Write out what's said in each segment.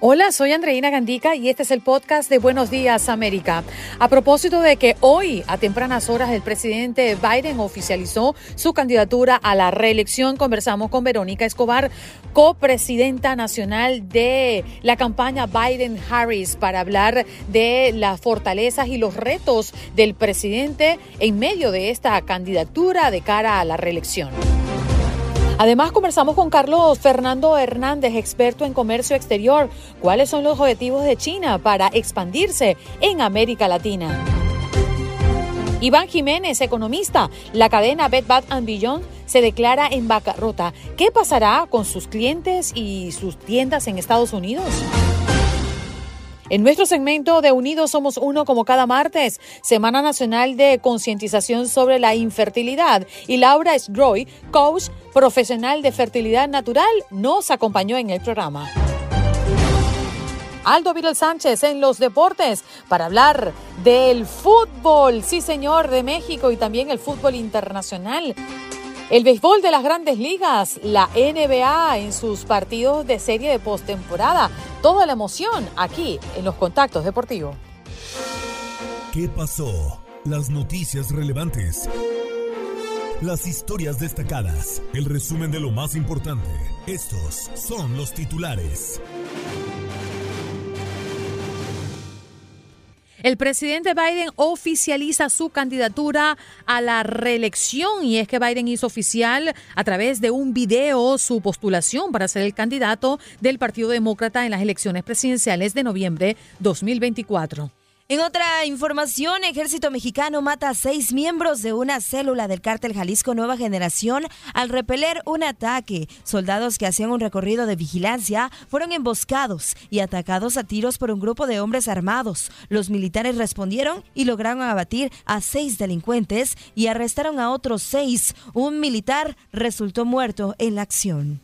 Hola, soy Andreina Gandica y este es el podcast de Buenos Días América. A propósito de que hoy, a tempranas horas, el presidente Biden oficializó su candidatura a la reelección, conversamos con Verónica Escobar, copresidenta nacional de la campaña Biden-Harris, para hablar de las fortalezas y los retos del presidente en medio de esta candidatura de cara a la reelección. Además, conversamos con Carlos Fernando Hernández, experto en comercio exterior. ¿Cuáles son los objetivos de China para expandirse en América Latina? Iván Jiménez, economista. La cadena Bed Bath Beyond se declara en bancarrota. ¿Qué pasará con sus clientes y sus tiendas en Estados Unidos? En nuestro segmento de Unidos Somos Uno, como cada martes, Semana Nacional de Concientización sobre la Infertilidad. Y Laura Sgroy, coach profesional de fertilidad natural, nos acompañó en el programa. Aldo Vidal Sánchez en los deportes para hablar del fútbol, sí señor, de México y también el fútbol internacional. El béisbol de las grandes ligas, la NBA en sus partidos de serie de postemporada. Toda la emoción aquí en los contactos deportivos. ¿Qué pasó? Las noticias relevantes. Las historias destacadas. El resumen de lo más importante. Estos son los titulares. El presidente Biden oficializa su candidatura a la reelección y es que Biden hizo oficial a través de un video su postulación para ser el candidato del Partido Demócrata en las elecciones presidenciales de noviembre 2024. En otra información, Ejército Mexicano mata a seis miembros de una célula del cártel Jalisco Nueva Generación al repeler un ataque. Soldados que hacían un recorrido de vigilancia fueron emboscados y atacados a tiros por un grupo de hombres armados. Los militares respondieron y lograron abatir a seis delincuentes y arrestaron a otros seis. Un militar resultó muerto en la acción.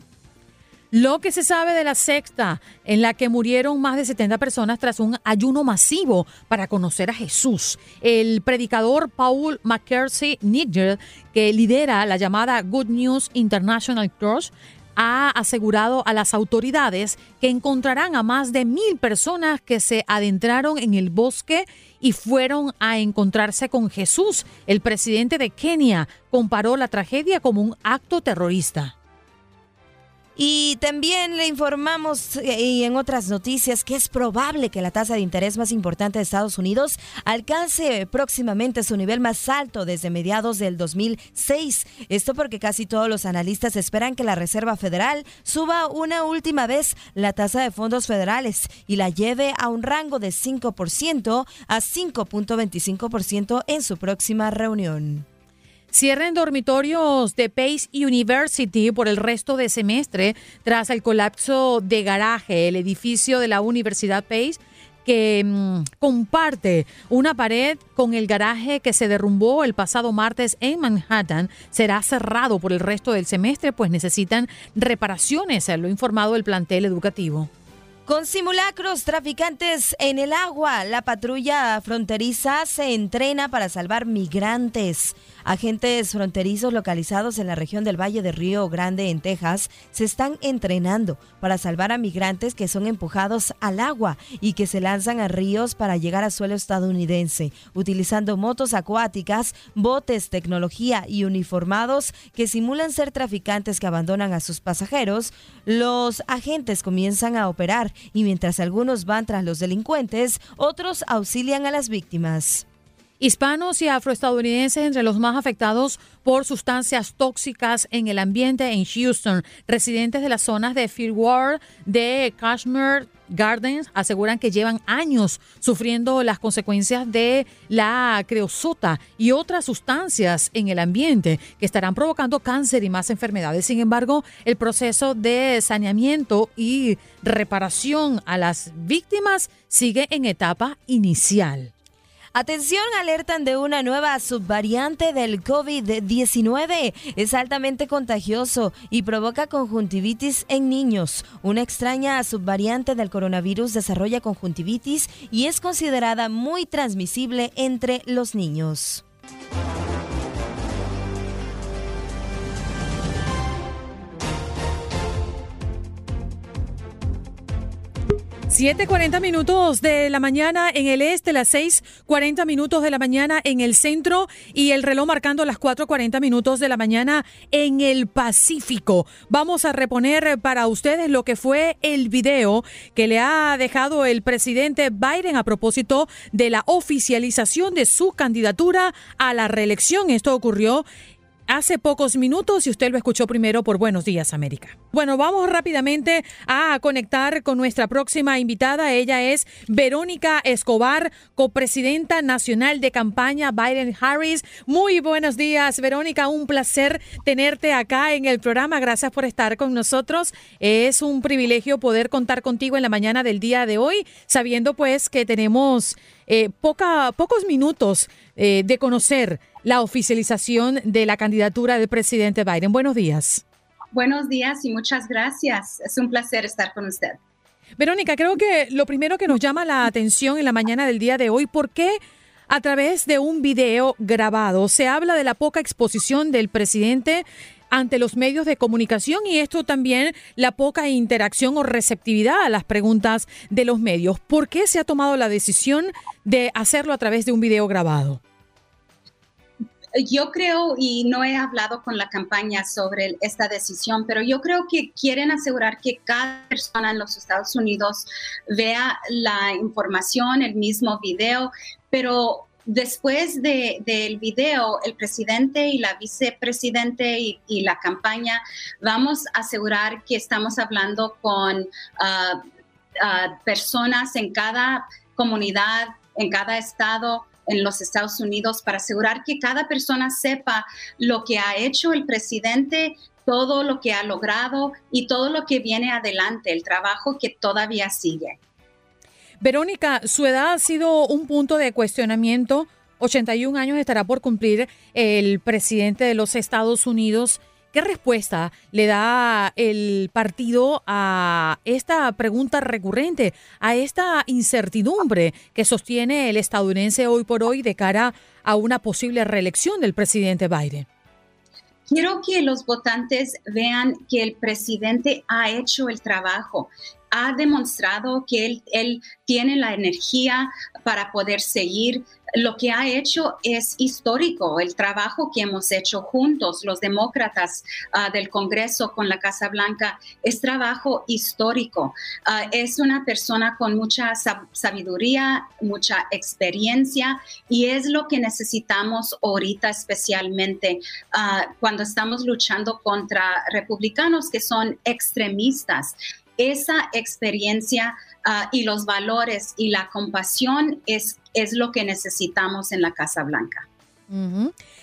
Lo que se sabe de la secta en la que murieron más de 70 personas tras un ayuno masivo para conocer a Jesús. El predicador Paul McKersey Nigel, que lidera la llamada Good News International Cross, ha asegurado a las autoridades que encontrarán a más de mil personas que se adentraron en el bosque y fueron a encontrarse con Jesús. El presidente de Kenia comparó la tragedia como un acto terrorista. Y también le informamos eh, y en otras noticias que es probable que la tasa de interés más importante de Estados Unidos alcance próximamente su nivel más alto desde mediados del 2006. Esto porque casi todos los analistas esperan que la Reserva Federal suba una última vez la tasa de fondos federales y la lleve a un rango de 5% a 5.25% en su próxima reunión. Cierren dormitorios de Pace University por el resto de semestre tras el colapso de garaje. El edificio de la Universidad Pace que mm, comparte una pared con el garaje que se derrumbó el pasado martes en Manhattan, será cerrado por el resto del semestre, pues necesitan reparaciones, lo ha informado el plantel educativo. Con simulacros traficantes en el agua, la patrulla fronteriza se entrena para salvar migrantes. Agentes fronterizos localizados en la región del Valle de Río Grande, en Texas, se están entrenando para salvar a migrantes que son empujados al agua y que se lanzan a ríos para llegar a suelo estadounidense, utilizando motos acuáticas, botes, tecnología y uniformados que simulan ser traficantes que abandonan a sus pasajeros. Los agentes comienzan a operar y mientras algunos van tras los delincuentes, otros auxilian a las víctimas. Hispanos y afroestadounidenses entre los más afectados por sustancias tóxicas en el ambiente en Houston. Residentes de las zonas de Fieldward, de Kashmir Gardens aseguran que llevan años sufriendo las consecuencias de la creosota y otras sustancias en el ambiente que estarán provocando cáncer y más enfermedades. Sin embargo, el proceso de saneamiento y reparación a las víctimas sigue en etapa inicial. Atención, alertan de una nueva subvariante del COVID-19. Es altamente contagioso y provoca conjuntivitis en niños. Una extraña subvariante del coronavirus desarrolla conjuntivitis y es considerada muy transmisible entre los niños. 7:40 minutos de la mañana en el este, las 6:40 minutos de la mañana en el centro y el reloj marcando las 4:40 minutos de la mañana en el Pacífico. Vamos a reponer para ustedes lo que fue el video que le ha dejado el presidente Biden a propósito de la oficialización de su candidatura a la reelección. Esto ocurrió hace pocos minutos y usted lo escuchó primero por Buenos Días América. Bueno, vamos rápidamente a conectar con nuestra próxima invitada. Ella es Verónica Escobar, copresidenta nacional de campaña Biden Harris. Muy buenos días, Verónica. Un placer tenerte acá en el programa. Gracias por estar con nosotros. Es un privilegio poder contar contigo en la mañana del día de hoy, sabiendo pues que tenemos eh, poca, pocos minutos eh, de conocer la oficialización de la candidatura del presidente Biden. Buenos días. Buenos días y muchas gracias. Es un placer estar con usted. Verónica, creo que lo primero que nos llama la atención en la mañana del día de hoy, ¿por qué a través de un video grabado se habla de la poca exposición del presidente ante los medios de comunicación y esto también la poca interacción o receptividad a las preguntas de los medios. ¿Por qué se ha tomado la decisión de hacerlo a través de un video grabado? Yo creo, y no he hablado con la campaña sobre esta decisión, pero yo creo que quieren asegurar que cada persona en los Estados Unidos vea la información, el mismo video, pero después del video, el presidente y la vicepresidente y, la campaña vamos a asegurar que estamos hablando con ah, personas en cada comunidad, en cada estado, en los Estados Unidos para asegurar que cada persona sepa lo que ha hecho el presidente, todo lo que ha logrado y todo lo que viene adelante, el trabajo que todavía sigue. Verónica, su edad ha sido un punto de cuestionamiento. 81 años estará por cumplir el presidente de los Estados Unidos. ¿Qué respuesta le da el partido a esta pregunta recurrente, a esta incertidumbre que sostiene el estadounidense hoy por hoy de cara a una posible reelección del presidente Biden? Quiero que los votantes vean que el presidente ha hecho el trabajo, ha demostrado que él, él, tiene la energía para poder seguir lo que ha hecho es histórico, el trabajo que hemos hecho juntos, los demócratas ah, del Congreso con la Casa Blanca, es trabajo histórico. Ah, es una persona con mucha sabiduría, mucha experiencia y es lo que necesitamos ahorita especialmente ah, cuando estamos luchando contra republicanos que son extremistas esa experiencia y los valores y la compasión es es lo que necesitamos en la Casa Blanca.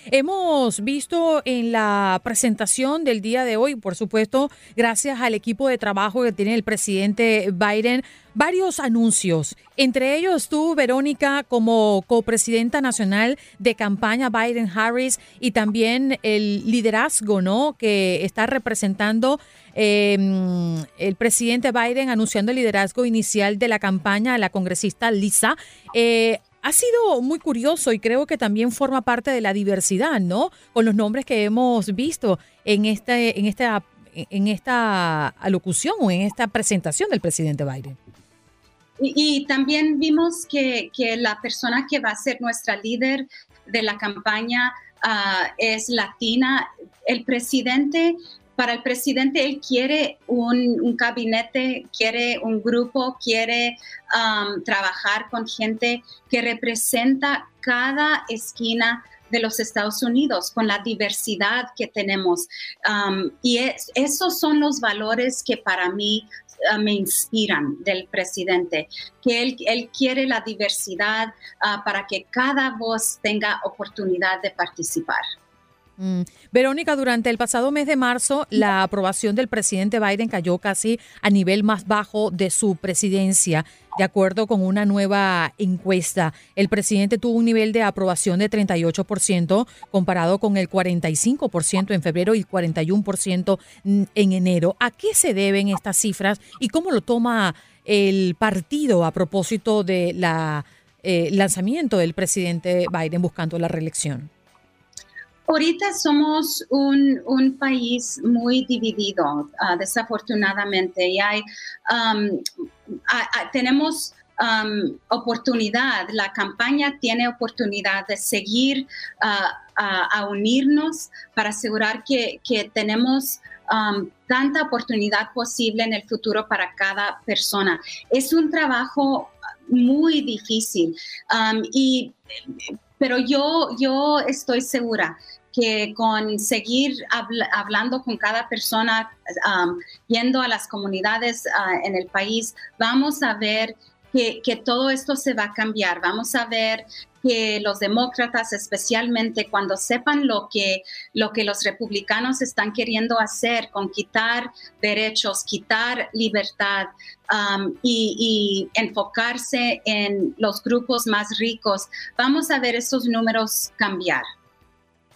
Hemos visto en la presentación del día de hoy, por supuesto, gracias al equipo de trabajo que tiene el presidente Biden, varios anuncios. Entre ellos tú, Verónica, como copresidenta nacional de campaña Biden-Harris y también el liderazgo ¿no? que está representando em, el presidente Biden anunciando el liderazgo inicial de la campaña la congresista Lisa. Eh, ha sido muy curioso y creo que también forma parte de la diversidad, ¿no? Con los nombres que hemos visto en, este, en, esta, en esta alocución o en esta presentación del presidente Biden. Y, también vimos que, que, la persona que va a ser nuestra líder de la campaña ah, es latina. El presidente para el presidente él quiere un, gabinete, quiere un grupo, quiere um, trabajar con gente que representa cada esquina de los Estados Unidos, con la diversidad que tenemos. Um, y esos son los valores que para mí uh, me inspiran del presidente, que él, él quiere la diversidad uh, para que cada voz tenga oportunidad de participar. Mm. Verónica, durante el pasado mes de marzo, la aprobación del presidente Biden cayó casi a nivel más bajo de su presidencia. De acuerdo con una nueva encuesta, el presidente tuvo un nivel de aprobación de 38% comparado con el 45% en febrero y 41% en enero. ¿A qué se deben estas cifras y cómo lo toma el partido a propósito del eh, lanzamiento del presidente Biden buscando la reelección? Ahorita somos un, país muy dividido, ah, desafortunadamente, y hay, um, tenemos um, oportunidad, la campaña tiene oportunidad de seguir ah, a unirnos para asegurar que, tenemos um, tanta oportunidad posible en el futuro para cada persona. Es un trabajo muy difícil y pero yo, yo estoy segura que con seguir hablando con cada persona, um, yendo a las comunidades uh, en el país, vamos a ver que, todo esto se va a cambiar. Vamos a ver que los demócratas, especialmente cuando sepan lo que, lo que los republicanos están queriendo hacer con quitar derechos, quitar libertad um, y, enfocarse en los grupos más ricos, vamos a ver esos números cambiar.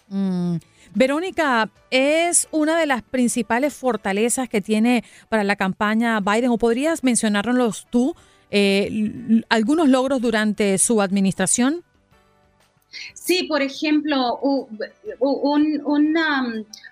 Mm. Verónica, ¿es una de las principales fortalezas que tiene para la campaña Biden o podrías mencionarnos tú eh, algunos logros durante su administración? Sí, por ejemplo, un,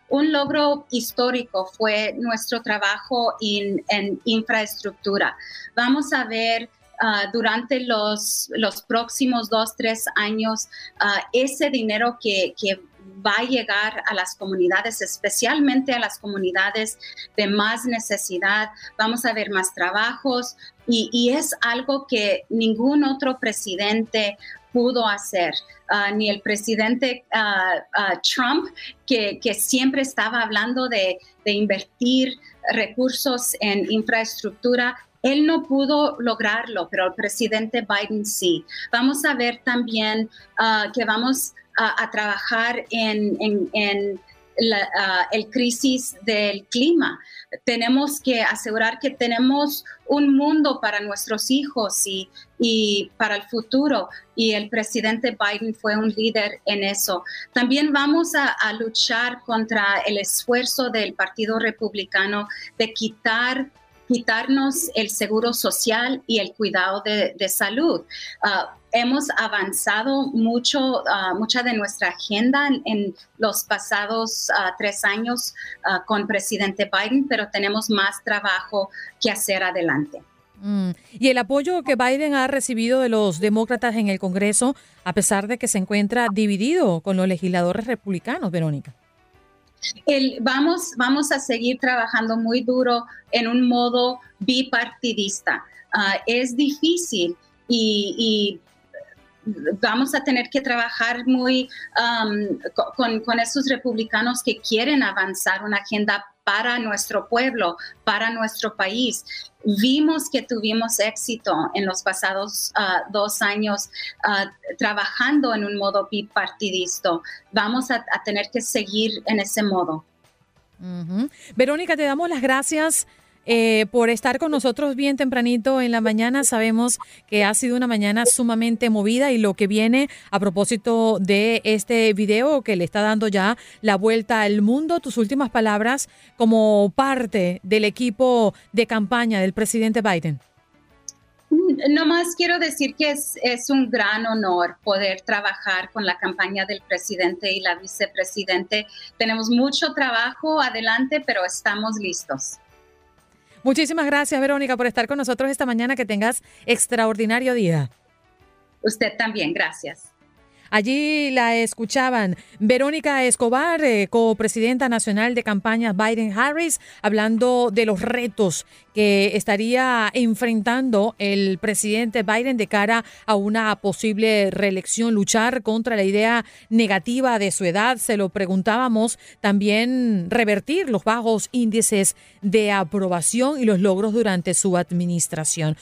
un, logro histórico fue nuestro trabajo en, infraestructura. Vamos a ver uh, durante los, los próximos dos, tres años uh, ese dinero que, que va a llegar a las comunidades, especialmente a las comunidades de más necesidad. Vamos a ver más trabajos y, es algo que ningún otro presidente pudo hacer, ah, ni el presidente ah, ah, Trump, que, siempre estaba hablando de, invertir recursos en infraestructura, él no pudo lograrlo, pero el presidente Biden sí. Vamos a ver también que vamos a, trabajar en, la el crisis del clima. Tenemos que asegurar que tenemos un mundo para nuestros hijos y, para el futuro. Y el presidente Biden fue un líder en eso. También vamos a, a luchar contra el esfuerzo del Partido Republicano de quitar quitarnos el seguro social y el cuidado de, salud. Ah, hemos avanzado mucho, uh, mucha de nuestra agenda en, los pasados ah, tres años con presidente Biden, pero tenemos más trabajo que hacer adelante. Mm. Y el apoyo que Biden ha recibido de los demócratas en el Congreso, a pesar de que se encuentra dividido con los legisladores republicanos, Verónica vamos, vamos a seguir trabajando muy duro en un modo bipartidista. Ah, es difícil y, vamos a tener que trabajar muy um, con, con, esos republicanos que quieren avanzar una agenda para nuestro pueblo, para nuestro país. Vimos que tuvimos éxito en los pasados ah, dos años ah, trabajando en un modo bipartidista. Vamos a, tener que seguir en ese modo. Verónica, te damos las gracias eh, por estar con nosotros bien tempranito en la mañana. Sabemos que ha sido una mañana sumamente movida y lo que viene a propósito de este video que le está dando ya la vuelta al mundo, tus últimas palabras como parte del equipo de campaña del presidente Biden. Mm, No más quiero decir que es, es, un gran honor poder trabajar con la campaña del presidente y la vicepresidente. Tenemos mucho trabajo adelante, pero estamos listos. Muchísimas gracias, Verónica, por estar con nosotros esta mañana. Que tengas extraordinario día. Usted también, gracias. Allí la escuchaban Verónica Escobar, eh, copresidenta nacional de campaña Biden-Harris, hablando de los retos que estaría enfrentando el presidente Biden de cara a una posible reelección, luchar contra la idea negativa de su edad. Se lo preguntábamos también revertir los bajos índices de aprobación y los logros durante su administración.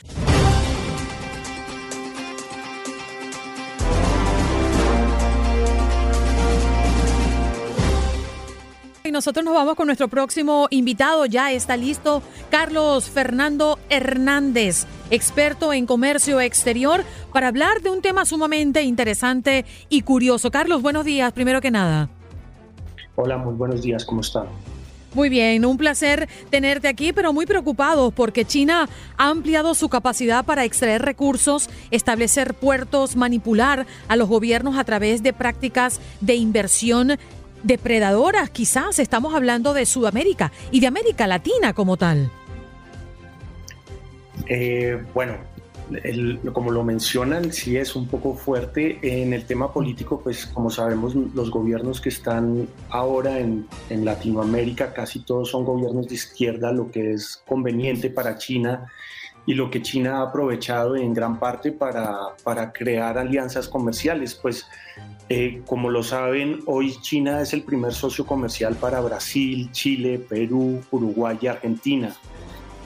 Y nosotros nos vamos con nuestro próximo invitado. Ya está listo Carlos Fernando Hernández, experto en comercio exterior, para hablar de un tema sumamente interesante y curioso. Carlos, buenos días, primero que nada. Hola, muy buenos días, ¿cómo están? Muy bien, un placer tenerte aquí, pero muy preocupados porque China ha ampliado su capacidad para extraer recursos, establecer puertos, manipular a los gobiernos a través de prácticas de inversión depredadoras, quizás estamos hablando de Sudamérica y de América Latina como tal. Eh, bueno, como lo mencionan, sí es un poco fuerte. En el tema político, pues como sabemos, los gobiernos que están ahora en, en, Latinoamérica, casi todos son gobiernos de izquierda, lo que es conveniente para China y lo que China ha aprovechado en gran parte para, para crear alianzas comerciales. Pues eh, como lo saben, hoy China es el primer socio comercial para Brasil, Chile, Perú, Uruguay y Argentina.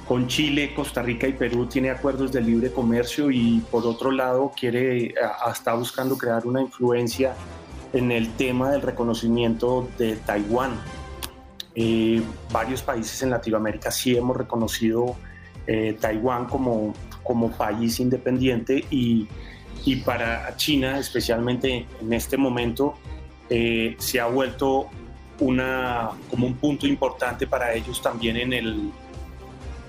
Con Chile, Costa Rica y Perú tiene acuerdos de libre comercio y por otro lado quiere, está buscando crear una influencia en el tema del reconocimiento de Taiwán. Eh, varios países en Latinoamérica sí hemos reconocido eh, Taiwán como, como país independiente y y para China, especialmente en este momento, eh, se ha vuelto una, como un punto importante para ellos también en, el,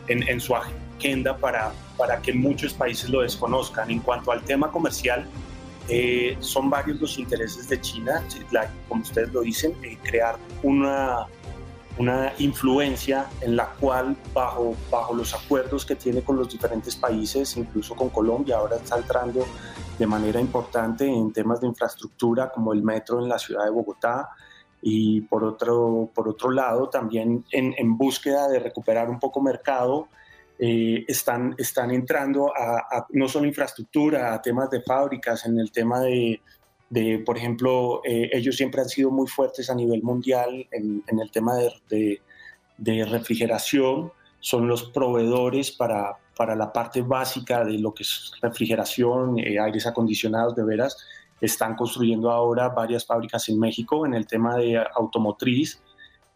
en, su agenda para, para que muchos países lo desconozcan. En cuanto al tema comercial, eh, son varios los intereses de China, como ustedes lo dicen, eh, crear una, una influencia en la cual bajo, bajo los acuerdos que tiene con los diferentes países, incluso con Colombia, ahora está entrando de manera importante en temas de infraestructura como el metro en la ciudad de Bogotá y por otro, por otro lado también en, búsqueda de recuperar un poco mercado eh, están, están entrando a, no solo infraestructura, a temas de fábricas, en el tema de, de por ejemplo, eh, ellos siempre han sido muy fuertes a nivel mundial en, en el tema de, de, de refrigeración, son los proveedores para, para la parte básica de lo que es refrigeración, eh, aires acondicionados, de veras, están construyendo ahora varias fábricas en México en el tema de automotriz.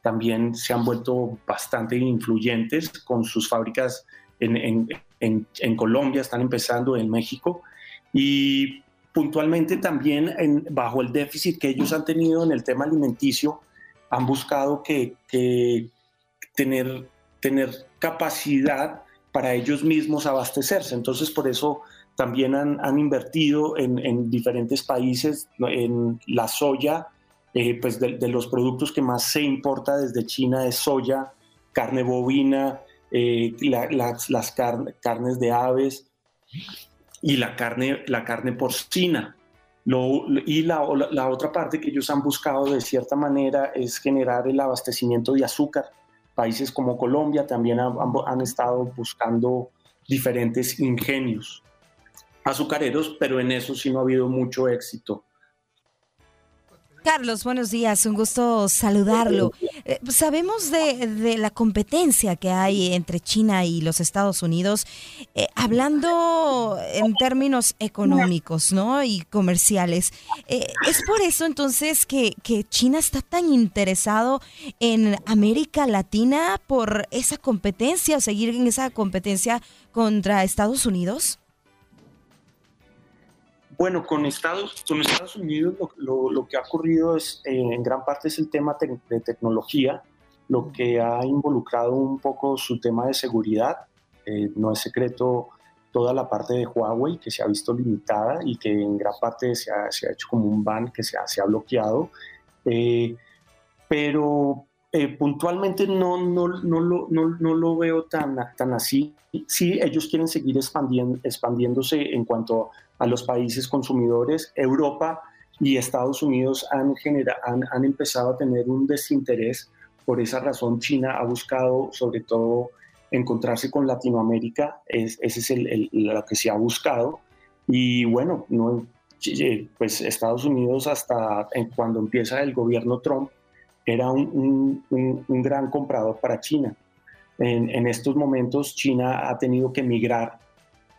También se han vuelto bastante influyentes con sus fábricas en, en, en, Colombia, están empezando en México. Y puntualmente también bajo el déficit que ellos han tenido en el tema alimenticio, han buscado que, que tener, tener capacidad para ellos mismos abastecerse. Entonces, por eso también han, invertido en, diferentes países en la soya, eh, pues de, los productos que más se importa desde China es soya, carne bovina, eh, las carnes de aves y la carne, la carne porcina. y la, la, otra parte que ellos han buscado de cierta manera es generar el abastecimiento de azúcar países como Colombia también han, estado buscando diferentes ingenios azucareros, pero en eso sí no ha habido mucho éxito. Carlos, buenos días, un gusto saludarlo. Eh, sabemos de, la competencia que hay entre China y los Estados Unidos, eh, hablando en términos económicos ¿no? y comerciales. Eh, ¿Es por eso entonces que, que China está tan interesado en América Latina por esa competencia o seguir en esa competencia contra Estados Unidos? Bueno, con Estados, con Estados Unidos lo, que ha ocurrido es, eh, en gran parte es el tema de tecnología, lo que ha involucrado un poco su tema de seguridad. Eh, no es secreto toda la parte de Huawei que se ha visto limitada y que en gran parte se ha, se ha hecho como un ban que se ha, se ha bloqueado. Eh, pero eh, puntualmente no, no, no, lo, no, no, lo veo tan, tan así. Sí, ellos quieren seguir expandiendo, expandiéndose en cuanto a los países consumidores. Europa y Estados Unidos han, han, han empezado a tener un desinterés. Por esa razón, China ha buscado sobre todo encontrarse con Latinoamérica, es, ese es el, lo que se ha buscado. Y bueno, no, pues Estados Unidos hasta cuando empieza el gobierno Trump era un, un, gran comprador para China. En, estos momentos China ha tenido que migrar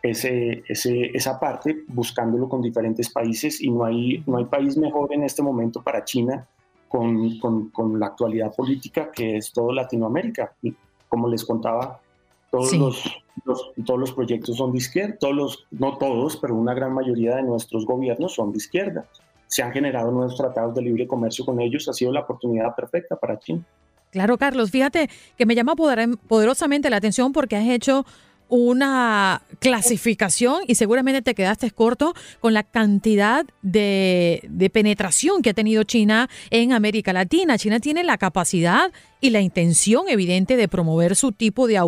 ese, ese, esa parte buscándolo con diferentes países y no hay, no hay país mejor en este momento para China con, con, con la actualidad política que es todo Latinoamérica. Y como les contaba, todos, los, todos los proyectos son de izquierda, todos los, no todos, pero una gran mayoría de nuestros gobiernos son de izquierda. Se han generado nuevos tratados de libre comercio con ellos, ha sido la oportunidad perfecta para China. Claro, Carlos, fíjate que me llama poderosamente la atención porque has hecho una clasificación y seguramente te quedaste corto con la cantidad de, penetración que ha tenido China en América Latina. China tiene la capacidad y la intención evidente de promover su tipo de,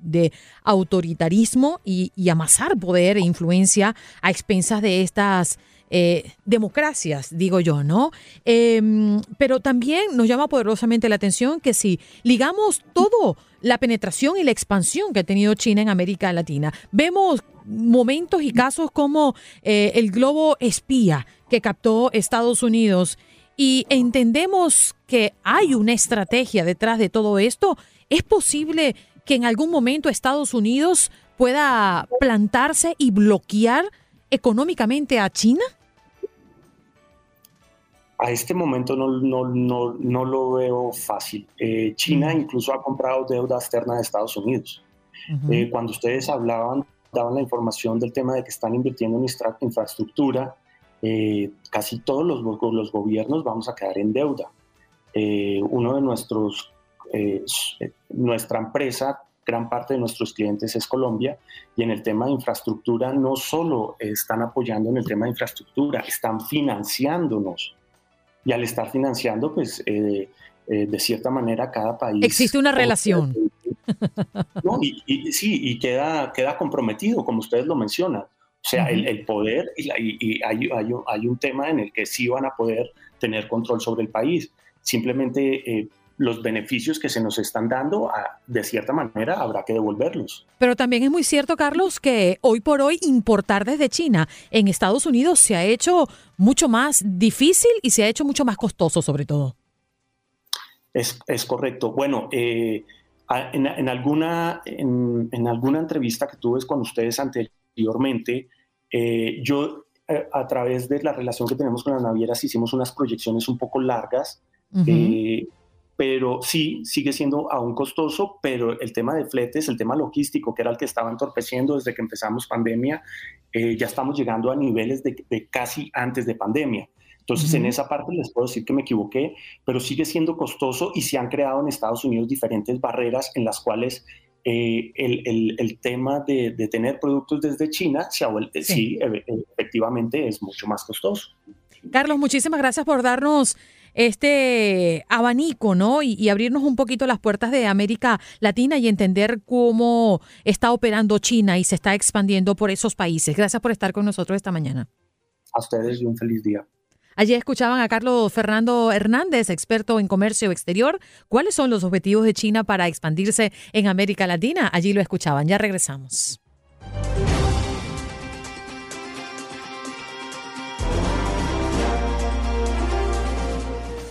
de autoritarismo y, y amasar poder e influencia a expensas de estas eh, democracias, digo yo, ¿no? Em, pero también nos llama poderosamente la atención que si ligamos todo la penetración y la expansión que ha tenido China en América Latina, vemos momentos y casos como eh, el globo espía que captó Estados Unidos y entendemos que hay una estrategia detrás de todo esto, ¿es posible que en algún momento Estados Unidos pueda plantarse y bloquear económicamente a China? A este momento no, no, no, no lo veo fácil. Eh, China incluso ha comprado deuda externa de Estados Unidos. Eh, cuando ustedes hablaban, daban la información del tema de que están invirtiendo en infraestructura, eh, casi todos los, los, gobiernos vamos a quedar en deuda. uno de nuestros, nuestra empresa gran parte de nuestros clientes es Colombia y en el tema de infraestructura no solo están apoyando en el tema de infraestructura, están financiándonos. Y al estar financiando, pues eh, eh, de cierta manera cada país... Existe una relación. y, sí, y queda, queda comprometido, como ustedes lo mencionan. O sea, el, poder y, y hay, hay, hay, un tema en el que sí van a poder tener control sobre el país. Simplemente eh, los beneficios que se nos están dando, de cierta manera habrá que devolverlos. Pero también es muy cierto, Carlos, que hoy por hoy importar desde China en Estados Unidos se ha hecho mucho más difícil y se ha hecho mucho más costoso, sobre todo. Es, correcto. Bueno, eh, en, alguna, en, alguna entrevista que tuve con ustedes anteriormente, eh, yo eh, a través de la relación que tenemos con las navieras hicimos unas proyecciones un poco largas pero sí, sigue siendo aún costoso, pero el tema de fletes, el tema logístico, que era el que estaba entorpeciendo desde que empezamos pandemia, eh, ya estamos llegando a niveles de, casi antes de pandemia. Entonces, en esa parte les puedo decir que me equivoqué, pero sigue siendo costoso y se han creado en Estados Unidos diferentes barreras en las cuales eh, el, tema de, tener productos desde China sí, e, e, efectivamente es mucho más costoso. Carlos, muchísimas gracias por darnos este abanico, ¿no? Y, abrirnos un poquito las puertas de América Latina y entender cómo está operando China y se está expandiendo por esos países. Gracias por estar con nosotros esta mañana. A ustedes y un feliz día. Allí escuchaban a Carlos Fernando Hernández, experto en comercio exterior. ¿Cuáles son los objetivos de China para expandirse en América Latina? Allí lo escuchaban. Ya regresamos.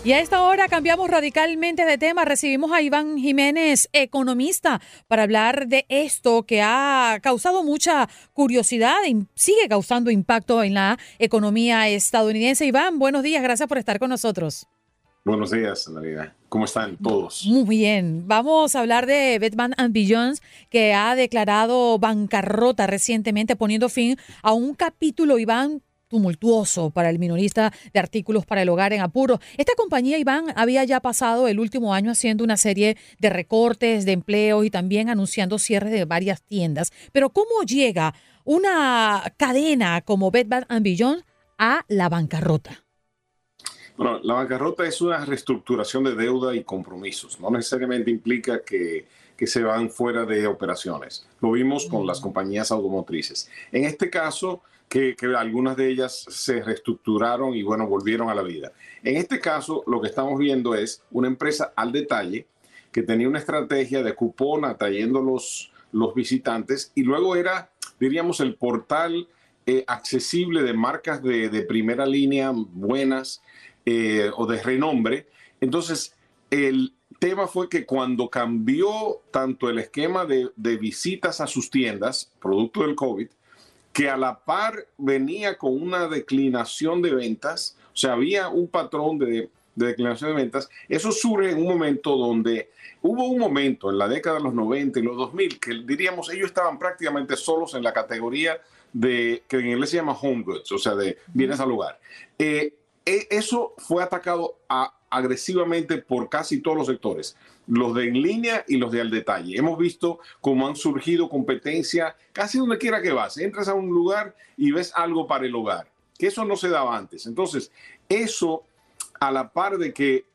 Y a esta hora cambiamos radicalmente de tema. Recibimos a Iván Jiménez, economista, para hablar de esto que ha causado mucha curiosidad y sigue causando impacto en la economía estadounidense. Iván, buenos días, gracias por estar con nosotros. Buenos días, Navidad. ¿Cómo están todos? Muy bien. Vamos a hablar de Batman and Beyond, que ha declarado bancarrota recientemente, poniendo fin a un capítulo, Iván, tumultuoso para el minorista de artículos para el hogar en apuro. Esta compañía, Iván, había ya pasado el último año haciendo una serie de recortes de empleo y también anunciando cierres de varias tiendas. Pero ¿cómo llega una cadena como Bed Bath Beyond a la bancarrota? Bueno, la bancarrota es una reestructuración de deuda y compromisos. No necesariamente implica que, que se van fuera de operaciones. Lo vimos con las compañías automotrices. En este caso, que, que, algunas de ellas se reestructuraron y bueno, volvieron a la vida. En este caso, lo que estamos viendo es una empresa al detalle que tenía una estrategia de cupón atrayendo los, los visitantes y luego era, diríamos, el portal eh, accesible de marcas de, de primera línea buenas eh, o de renombre. Entonces, el tema fue que cuando cambió tanto el esquema de, de, visitas a sus tiendas, producto del COVID, que a la par venía con una declinación de ventas, o sea, había un patrón de, de declinación de ventas, eso surge en un momento donde hubo un momento en la década de los 90 y los 2000 que diríamos ellos estaban prácticamente solos en la categoría de que en inglés se llama home goods, o sea, de bienes al hogar. Eh, eso fue atacado agresivamente por casi todos los sectores, los de en línea y los de al detalle. Hemos visto cómo han surgido competencia casi donde quiera que vas. Entras a un lugar y ves algo para el hogar, que eso no se daba antes. Entonces, eso a la par de que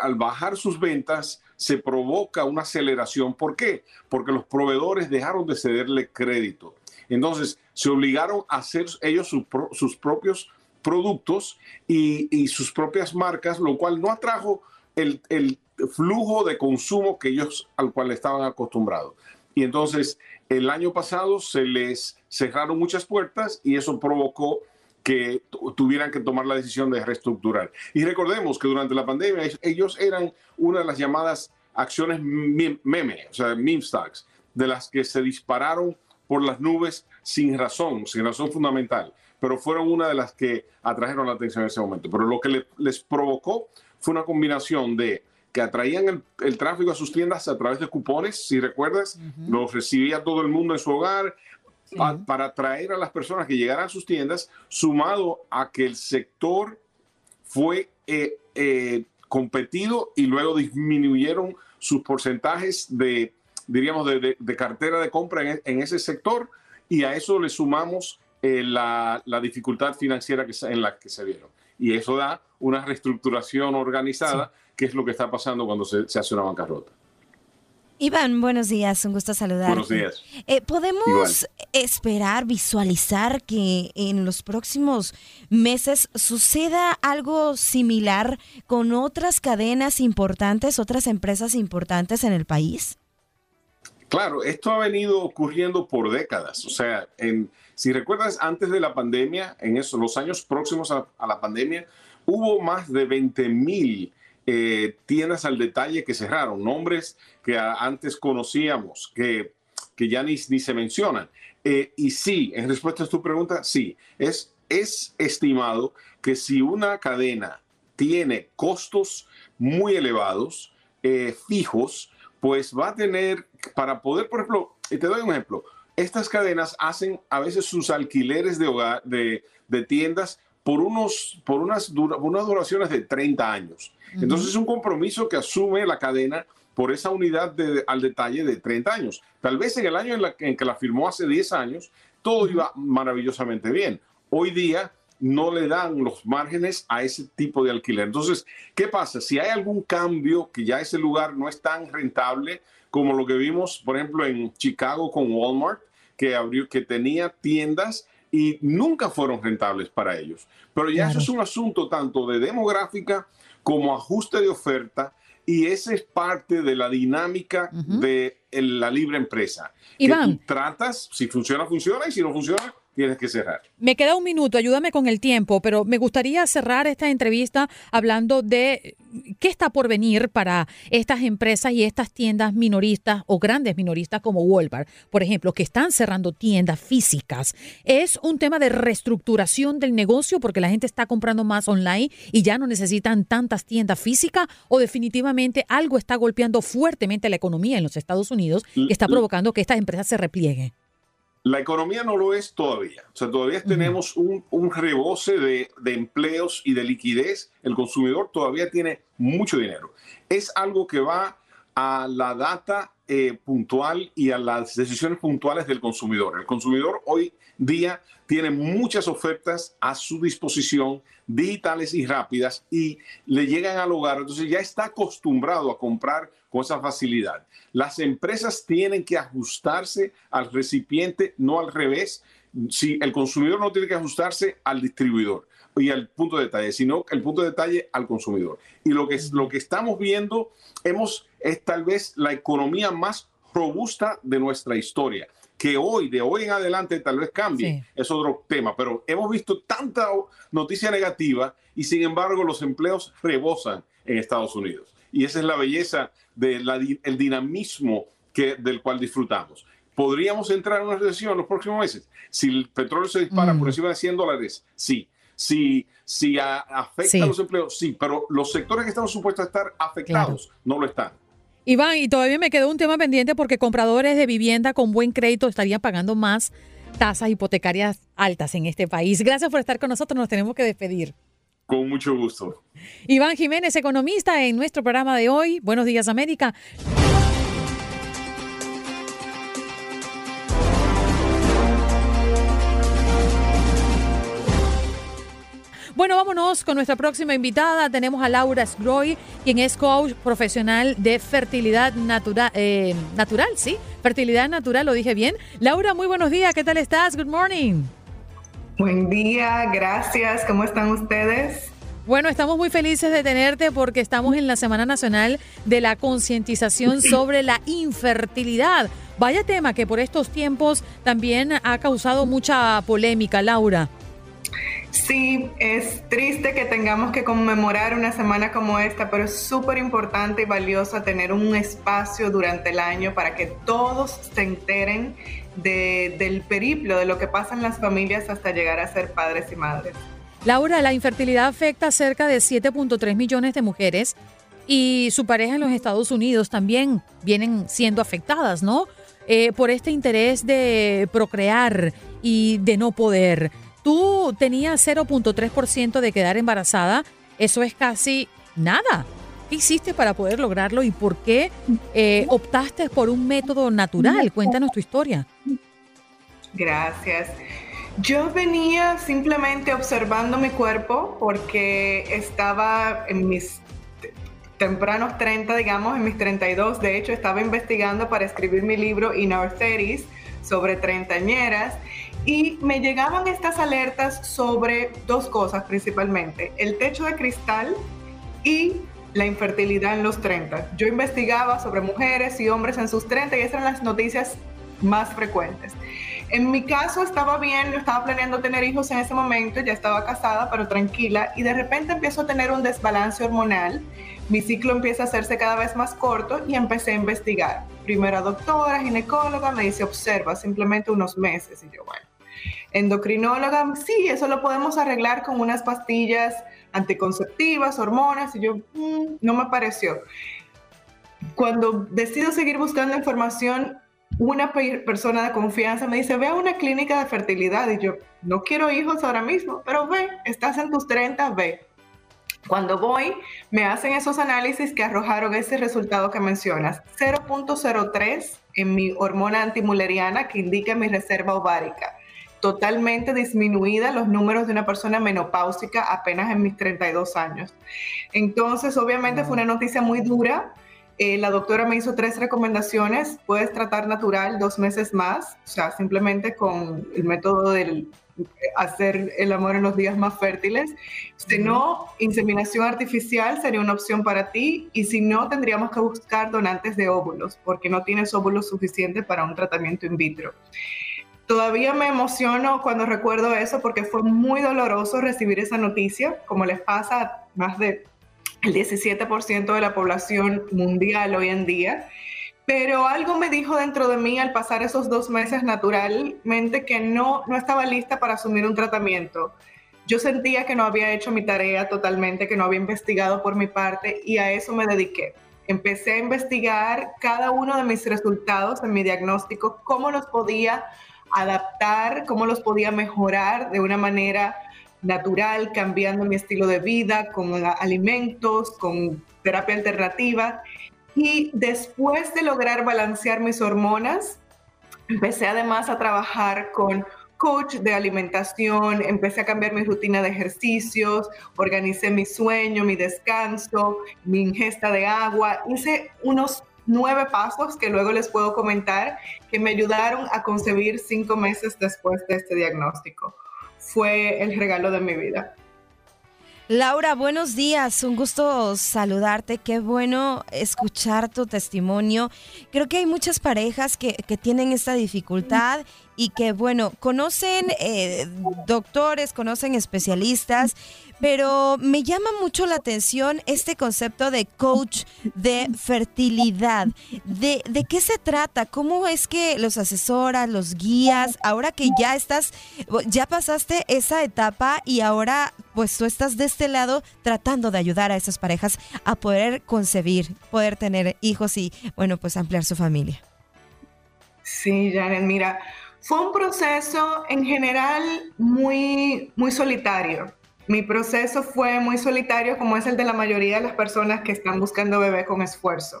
al bajar sus ventas se provoca una aceleración. ¿Por qué? Porque los proveedores dejaron de cederle crédito. Entonces, se obligaron a hacer ellos sus propios productos y, y, sus propias marcas, lo cual no atrajo el, el, flujo de consumo que ellos al cual estaban acostumbrados. Y entonces el año pasado se les cerraron muchas puertas y eso provocó que tuvieran que tomar la decisión de reestructurar. Y recordemos que durante la pandemia ellos eran una de las llamadas acciones meme, o sea, meme stocks, de las que se dispararon por las nubes sin razón, sin razón fundamental pero fueron una de las que atrajeron la atención en ese momento. Pero lo que le, les provocó fue una combinación de que atraían el, el, tráfico a sus tiendas a través de cupones, si recuerdas, uh -huh. los recibía todo el mundo en su hogar, pa, para atraer a las personas que llegaran a sus tiendas, sumado a que el sector fue eh, eh, competido y luego disminuyeron sus porcentajes de, diríamos, de, de, de cartera de compra en, en, ese sector y a eso le sumamos eh, la, la, dificultad financiera que, en la que se vieron. Y eso da una reestructuración organizada, sí. que es lo que está pasando cuando se, se, hace una bancarrota. Iván, buenos días, un gusto saludar. Buenos días. Eh, ¿Podemos Igual. esperar, visualizar que en los próximos meses suceda algo similar con otras cadenas importantes, otras empresas importantes en el país? Claro, esto ha venido ocurriendo por décadas. O sea, en, si recuerdas, antes de la pandemia, en eso, los años próximos a, a la pandemia, hubo más de 20 mil eh, tiendas al detalle que cerraron, nombres que antes conocíamos, que, que ya ni, ni se mencionan. Eh, y sí, en respuesta a tu pregunta, sí, es, es estimado que si una cadena tiene costos muy elevados, eh, fijos, pues va a tener, para poder, por ejemplo, y te doy un ejemplo, estas cadenas hacen a veces sus alquileres de, hogar, de, de tiendas por, unos, por unas, dura, unas duraciones de 30 años. Uh -huh. Entonces es un compromiso que asume la cadena por esa unidad de, al detalle de 30 años. Tal vez en el año en, la, en que la firmó hace 10 años, todo iba maravillosamente bien. Hoy día no le dan los márgenes a ese tipo de alquiler. Entonces, ¿qué pasa? Si hay algún cambio que ya ese lugar no es tan rentable como lo que vimos, por ejemplo, en Chicago con Walmart, que, abrió, que tenía tiendas y nunca fueron rentables para ellos. Pero ya claro. eso es un asunto tanto de demográfica como ajuste de oferta y esa es parte de la dinámica uh -huh. de la libre empresa. Iván. Que tú tratas, si funciona, funciona y si no funciona, tienes que cerrar. Me queda un minuto, ayúdame con el tiempo, pero me gustaría cerrar esta entrevista hablando de qué está por venir para estas empresas y estas tiendas minoristas o grandes minoristas como Walmart, por ejemplo, que están cerrando tiendas físicas. ¿Es un tema de reestructuración del negocio porque la gente está comprando más online y ya no necesitan tantas tiendas físicas o definitivamente algo está golpeando fuertemente la economía en los Estados Unidos que está provocando que estas empresas se replieguen? La economía no lo es todavía. O sea, todavía tenemos un, un rebose de, de, empleos y de liquidez. El consumidor todavía tiene mucho dinero. Es algo que va a la data eh, puntual y a las decisiones puntuales del consumidor. El consumidor hoy día tiene muchas ofertas a su disposición, digitales y rápidas, y le llegan al hogar, entonces ya está acostumbrado a comprar con esa facilidad. Las empresas tienen que ajustarse al recipiente, no al revés. Si el consumidor no tiene que ajustarse al distribuidor y al punto de detalle, sino el punto de detalle al consumidor. Y lo que, lo que estamos viendo hemos, es tal vez la economía más robusta de nuestra historia que hoy, de hoy en adelante, tal vez cambie, es otro tema, pero hemos visto tanta noticia negativa y sin embargo los empleos rebosan en Estados Unidos. Y esa es la belleza del dinamismo que, del cual disfrutamos. ¿Podríamos entrar en una recesión en los próximos meses? Si el petróleo se dispara por mm. encima de 100 dólares, sí. Si, si afecta a los empleos, sí, pero los sectores que están supuestos a estar afectados no lo están. Iván, y todavía me quedó un tema pendiente porque compradores de vivienda con buen crédito estarían pagando más tasas hipotecarias altas en este país. Gracias por estar con nosotros, nos tenemos que despedir. Con mucho gusto. Iván Jiménez, economista, en nuestro programa de hoy. Buenos días, América. Bueno, vámonos con nuestra próxima invitada. Tenemos a Laura Sgroy, quien es coach profesional de fertilidad eh, natural, ¿sí? Fertilidad natural, lo dije bien. Laura, muy buenos días. ¿Qué tal estás? Good morning. Buen día, gracias. ¿Cómo están ustedes? Bueno, estamos muy felices de tenerte porque estamos en la Semana Nacional de la Concientización sobre la Infertilidad. Vaya tema que por estos tiempos también ha causado mucha polémica, Laura. Sí, es triste que tengamos que conmemorar una semana como esta, pero es súper importante y valioso tener un espacio durante el año para que todos se enteren del periplo, de lo que pasa en las familias hasta llegar a ser padres y madres. Laura, la infertilidad afecta a cerca de 7.3 millones de mujeres y su pareja en los Estados Unidos también vienen siendo afectadas, ¿no? Eh, por este interés de procrear y de no poder. Tú tenías 0.3% de quedar embarazada, eso es casi nada. ¿Qué hiciste para poder lograrlo y por qué eh, optaste por un método natural? Cuéntanos tu historia. Gracias. Yo venía simplemente observando mi cuerpo porque estaba en mis tempranos 30, digamos, en mis 32. De hecho, estaba investigando para escribir mi libro In Our 30 sobre treintañeras y me llegaban estas alertas sobre dos cosas principalmente, el techo de cristal y la infertilidad en los 30. Yo investigaba sobre mujeres y hombres en sus 30 y esas eran las noticias más frecuentes. En mi caso estaba bien, no estaba planeando tener hijos en ese momento, ya estaba casada, pero tranquila, y de repente empiezo a tener un desbalance hormonal, mi ciclo empieza a hacerse cada vez más corto y empecé a investigar. Primera doctora, ginecóloga, me dice, observa, simplemente unos meses, y yo, bueno endocrinóloga, sí, eso lo podemos arreglar con unas pastillas anticonceptivas, hormonas, y yo, mm, no me pareció. Cuando decido seguir buscando información, una persona de confianza me dice, ve a una clínica de fertilidad, y yo, no quiero hijos ahora mismo, pero ve, estás en tus 30, ve. Cuando voy, me hacen esos análisis que arrojaron ese resultado que mencionas, 0.03 en mi hormona antimuleriana que indica mi reserva ovárica totalmente disminuida los números de una persona menopáusica apenas en mis 32 años. Entonces, obviamente fue una noticia muy dura. Eh, la doctora me hizo tres recomendaciones. Puedes tratar natural dos meses más, o sea, simplemente con el método del hacer el amor en los días más fértiles. Si no, inseminación artificial sería una opción para ti y si no, tendríamos que buscar donantes de óvulos porque no tienes óvulos suficientes para un tratamiento in vitro. Todavía me emociono cuando recuerdo eso porque fue muy doloroso recibir esa noticia, como les pasa a más del 17% de la población mundial hoy en día. Pero algo me dijo dentro de mí al pasar esos dos meses naturalmente que no, no estaba lista para asumir un tratamiento. Yo sentía que no había hecho mi tarea totalmente, que no había investigado por mi parte y a eso me dediqué. Empecé a investigar cada uno de mis resultados en mi diagnóstico, cómo los podía adaptar, cómo los podía mejorar de una manera natural, cambiando mi estilo de vida, con alimentos, con terapia alternativa. Y después de lograr balancear mis hormonas, empecé además a trabajar con coach de alimentación, empecé a cambiar mi rutina de ejercicios, organicé mi sueño, mi descanso, mi ingesta de agua, hice unos nueve pasos que luego les puedo comentar que me ayudaron a concebir cinco meses después de este diagnóstico. Fue el regalo de mi vida. Laura, buenos días, un gusto saludarte, qué bueno escuchar tu testimonio. Creo que hay muchas parejas que, que tienen esta dificultad y que, bueno, conocen eh, doctores, conocen especialistas, pero me llama mucho la atención este concepto de coach de fertilidad. ¿De, ¿De qué se trata? ¿Cómo es que los asesoras, los guías, ahora que ya estás, ya pasaste esa etapa y ahora pues tú estás de este lado tratando de ayudar a esas parejas a poder concebir, poder tener hijos y, bueno, pues ampliar su familia? Sí, Janet, mira, fue un proceso en general muy, muy solitario. Mi proceso fue muy solitario como es el de la mayoría de las personas que están buscando bebé con esfuerzo.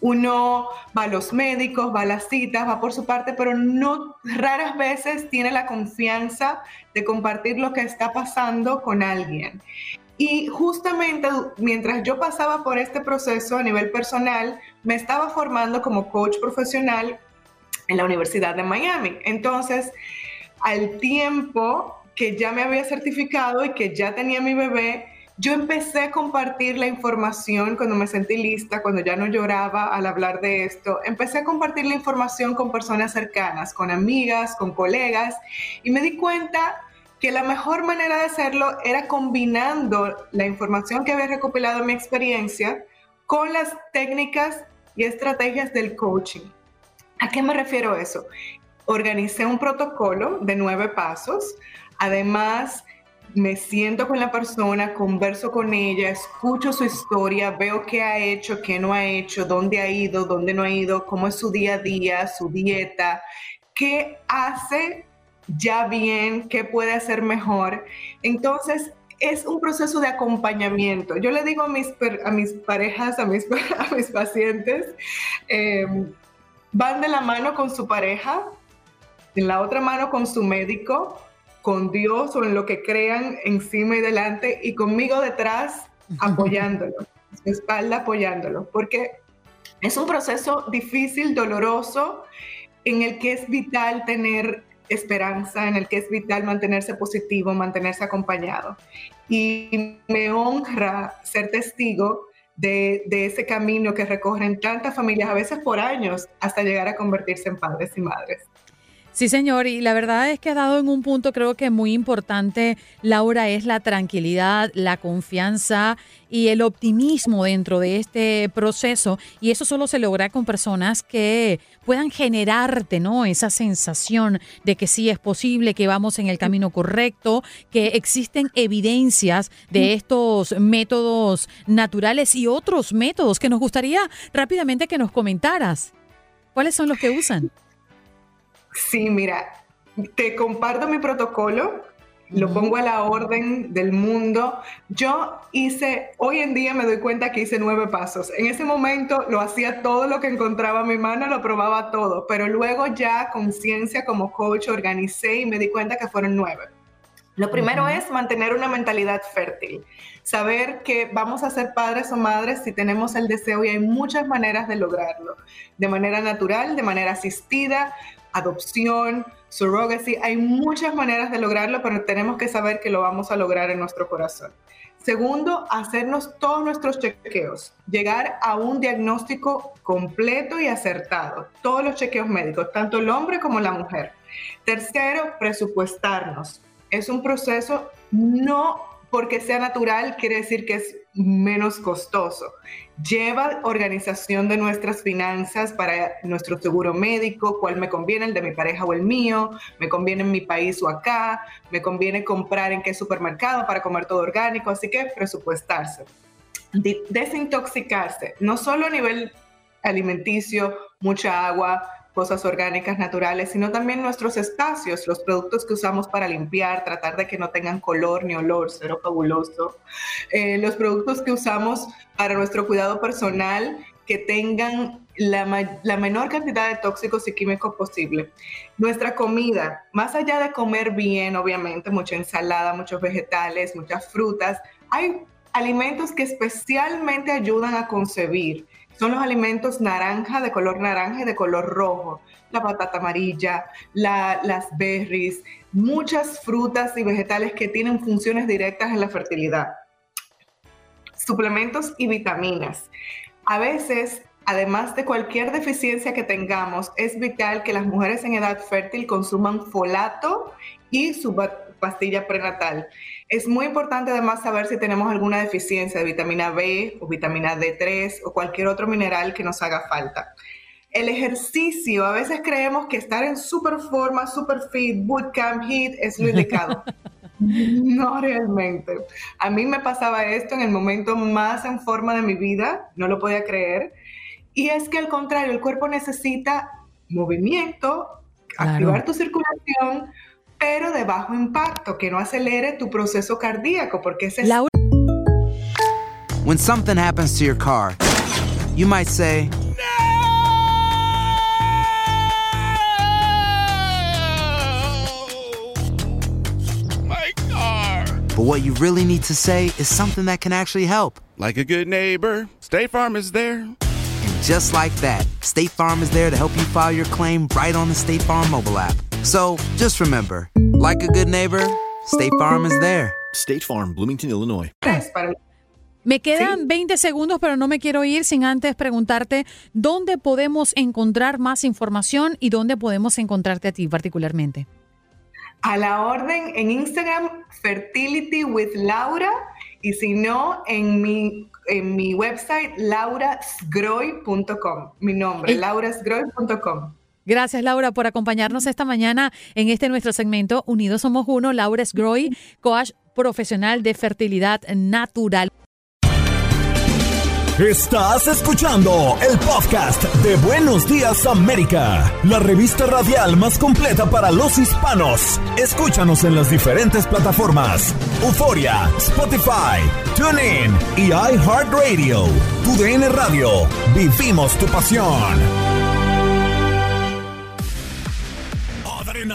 Uno va a los médicos, va a las citas, va por su parte, pero no raras veces tiene la confianza de compartir lo que está pasando con alguien. Y justamente mientras yo pasaba por este proceso a nivel personal, me estaba formando como coach profesional en la Universidad de Miami. Entonces, al tiempo que ya me había certificado y que ya tenía mi bebé, yo empecé a compartir la información cuando me sentí lista, cuando ya no lloraba al hablar de esto. Empecé a compartir la información con personas cercanas, con amigas, con colegas, y me di cuenta que la mejor manera de hacerlo era combinando la información que había recopilado mi experiencia con las técnicas y estrategias del coaching. ¿A qué me refiero eso? Organicé un protocolo de nueve pasos. Además, me siento con la persona, converso con ella, escucho su historia, veo qué ha hecho, qué no ha hecho, dónde ha ido, dónde no ha ido, cómo es su día a día, su dieta, qué hace ya bien, qué puede hacer mejor. Entonces, es un proceso de acompañamiento. Yo le digo a mis, a mis parejas, a mis, a mis pacientes, eh, van de la mano con su pareja, en la otra mano con su médico, con Dios o en lo que crean encima y delante y conmigo detrás apoyándolo, su espalda apoyándolo, porque es un proceso difícil, doloroso, en el que es vital tener esperanza, en el que es vital mantenerse positivo, mantenerse acompañado. Y me honra ser testigo de, ese camino que recorren tantas familias, a veces por años, hasta llegar a convertirse en padres y madres. Sí, señor, y la verdad es que ha dado en un punto creo que muy importante, Laura, es la tranquilidad, la confianza y el optimismo dentro de este proceso. Y eso solo se logra con personas que puedan generarte, ¿no? Esa sensación de que sí es posible, que vamos en el camino correcto, que existen evidencias de estos métodos naturales y otros métodos que nos gustaría rápidamente que nos comentaras. ¿Cuáles son los que usan? Sí, mira, te comparto mi protocolo, lo pongo a la orden del mundo. Yo hice, hoy en día me doy cuenta que hice nueve pasos. En ese momento lo hacía todo lo que encontraba a mi mano, lo probaba todo, pero luego ya conciencia como coach organicé y me di cuenta que fueron nueve. Lo primero es mantener una mentalidad fértil, saber que vamos a ser padres o madres si tenemos el deseo y hay muchas maneras de lograrlo, de manera natural, de manera asistida, adopción, surrogacy. Hay muchas maneras de lograrlo, pero tenemos que saber que lo vamos a lograr en nuestro corazón. Segundo, hacernos todos nuestros chequeos, llegar a un diagnóstico completo y acertado, todos los chequeos médicos, tanto el hombre como la mujer. Tercero, presupuestarnos. Es un proceso no porque sea natural quiere decir que es menos costoso. Lleva organización de nuestras finanzas para nuestro seguro médico, cuál me conviene, el de mi pareja o el mío, me conviene en mi país o acá, me conviene comprar en qué supermercado para comer todo orgánico, así que presupuestarse. Desintoxicarse, no solo a nivel alimenticio, mucha agua, cosas orgánicas naturales, sino también nuestros espacios, los productos que usamos para limpiar, tratar de que no tengan color ni olor, cero fabuloso, eh, los productos que usamos para nuestro cuidado personal, que tengan la, la, menor cantidad de tóxicos y químicos posible. Nuestra comida, más allá de comer bien, obviamente, mucha ensalada, muchos vegetales, muchas frutas, hay alimentos que especialmente ayudan a concebir. Son los alimentos naranja, de color naranja y de color rojo, la patata amarilla, las berries, muchas frutas y vegetales que tienen funciones directas en la fertilidad. Suplementos y vitaminas. A veces Además de cualquier deficiencia que tengamos, es vital que las mujeres en edad fértil consuman folato y pastilla prenatal. Es muy importante además saber si tenemos alguna deficiencia de vitamina B o vitamina D3 o cualquier otro mineral que nos haga falta. El ejercicio, a veces creemos que estar en super forma, super fit, bootcamp, hit es lo indicado. No realmente. A mí me pasaba esto en el momento más en forma de mi vida, no lo podía creer y es que al contrario, el cuerpo necesita movimiento, activar tu circulación, pero de bajo impacto, que no acelere tu proceso cardíaco, porque ese es... When something happens to your car, you might say, My car. But what you really need to say is something that can actually help. Like a good neighbor, State Farm is there. And just like that, State Farm is there to help you file your claim right on the State Farm mobile app. So just remember, like a good neighbor, State Farm is there. State Farm, Bloomington, Illinois. Me quedan 20 segundos, pero no me quiero ir sin antes preguntarte dónde podemos encontrar más información y dónde podemos encontrarte a ti particularmente. A la orden en Instagram, Fertility with Laura, y si no, en mi en mi website laurasgroy.com. Mi nombre, laurasgroy.com. Gracias, Laura, por acompañarnos esta mañana en este nuestro segmento Unidos Somos Uno. Laura Sgroy, coach profesional de fertilidad natural. Estás escuchando el podcast de Buenos Días América, la revista radial más completa para los hispanos. Escúchanos en las diferentes plataformas: Euforia, Spotify, TuneIn y iHeartRadio. Tu DN Radio. Vivimos tu pasión.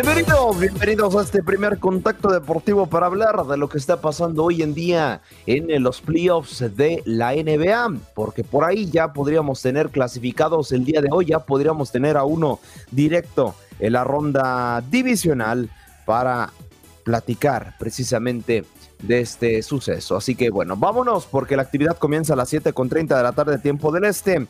Bienvenidos, bienvenidos a este primer contacto deportivo para hablar de lo que está pasando hoy en día en los playoffs de la NBA, porque por ahí ya podríamos tener clasificados el día de hoy, ya podríamos tener a uno directo en la ronda divisional para platicar precisamente de este suceso. Así que bueno, vámonos porque la actividad comienza a las 7.30 de la tarde, tiempo del este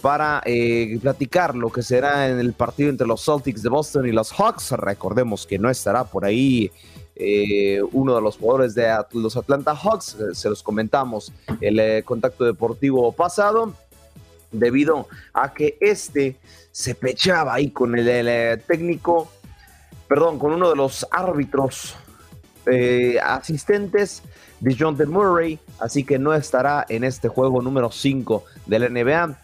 para eh, platicar lo que será en el partido entre los Celtics de Boston y los Hawks. Recordemos que no estará por ahí eh, uno de los jugadores de los Atlanta Hawks, eh, se los comentamos el contacto deportivo pasado, debido a que este se pechaba ahí con el, técnico, perdón, con uno de los árbitros asistentes de John de Murray, así que no estará en este juego número 5 de la NBA.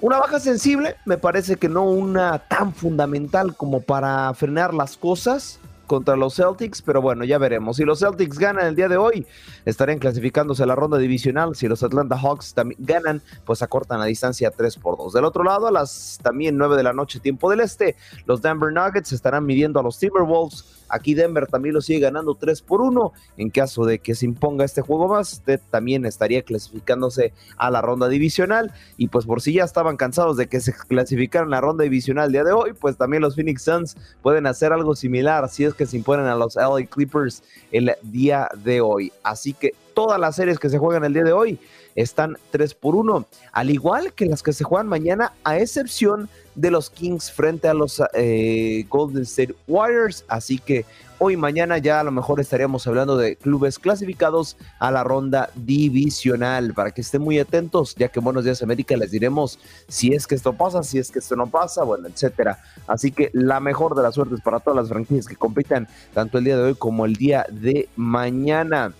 Una baja sensible, me parece que no una tan fundamental como para frenar las cosas contra los Celtics, pero bueno, ya veremos. Si los Celtics ganan el día de hoy, estarían clasificándose a la ronda divisional. Si los Atlanta Hawks también ganan, pues acortan la distancia 3 por 2. Del otro lado, a las también 9 de la noche, tiempo del este, los Denver Nuggets estarán midiendo a los Timberwolves Aquí Denver también lo sigue ganando 3 por 1. En caso de que se imponga este juego más, también estaría clasificándose a la ronda divisional. Y pues por si ya estaban cansados de que se clasificaran la ronda divisional el día de hoy, pues también los Phoenix Suns pueden hacer algo similar si es que se imponen a los LA Clippers el día de hoy. Así que todas las series que se juegan el día de hoy están 3 por 1, al igual que las que se juegan mañana, a excepción de los Kings frente a los eh, Golden State Warriors. Así que hoy mañana ya a lo mejor estaríamos hablando de clubes clasificados a la ronda divisional para que estén muy atentos, ya que Buenos Días América les diremos si es que esto pasa, si es que esto no pasa, bueno, etcétera. Así que la mejor de las suertes para todas las franquicias que compitan tanto el día de hoy como el día de mañana.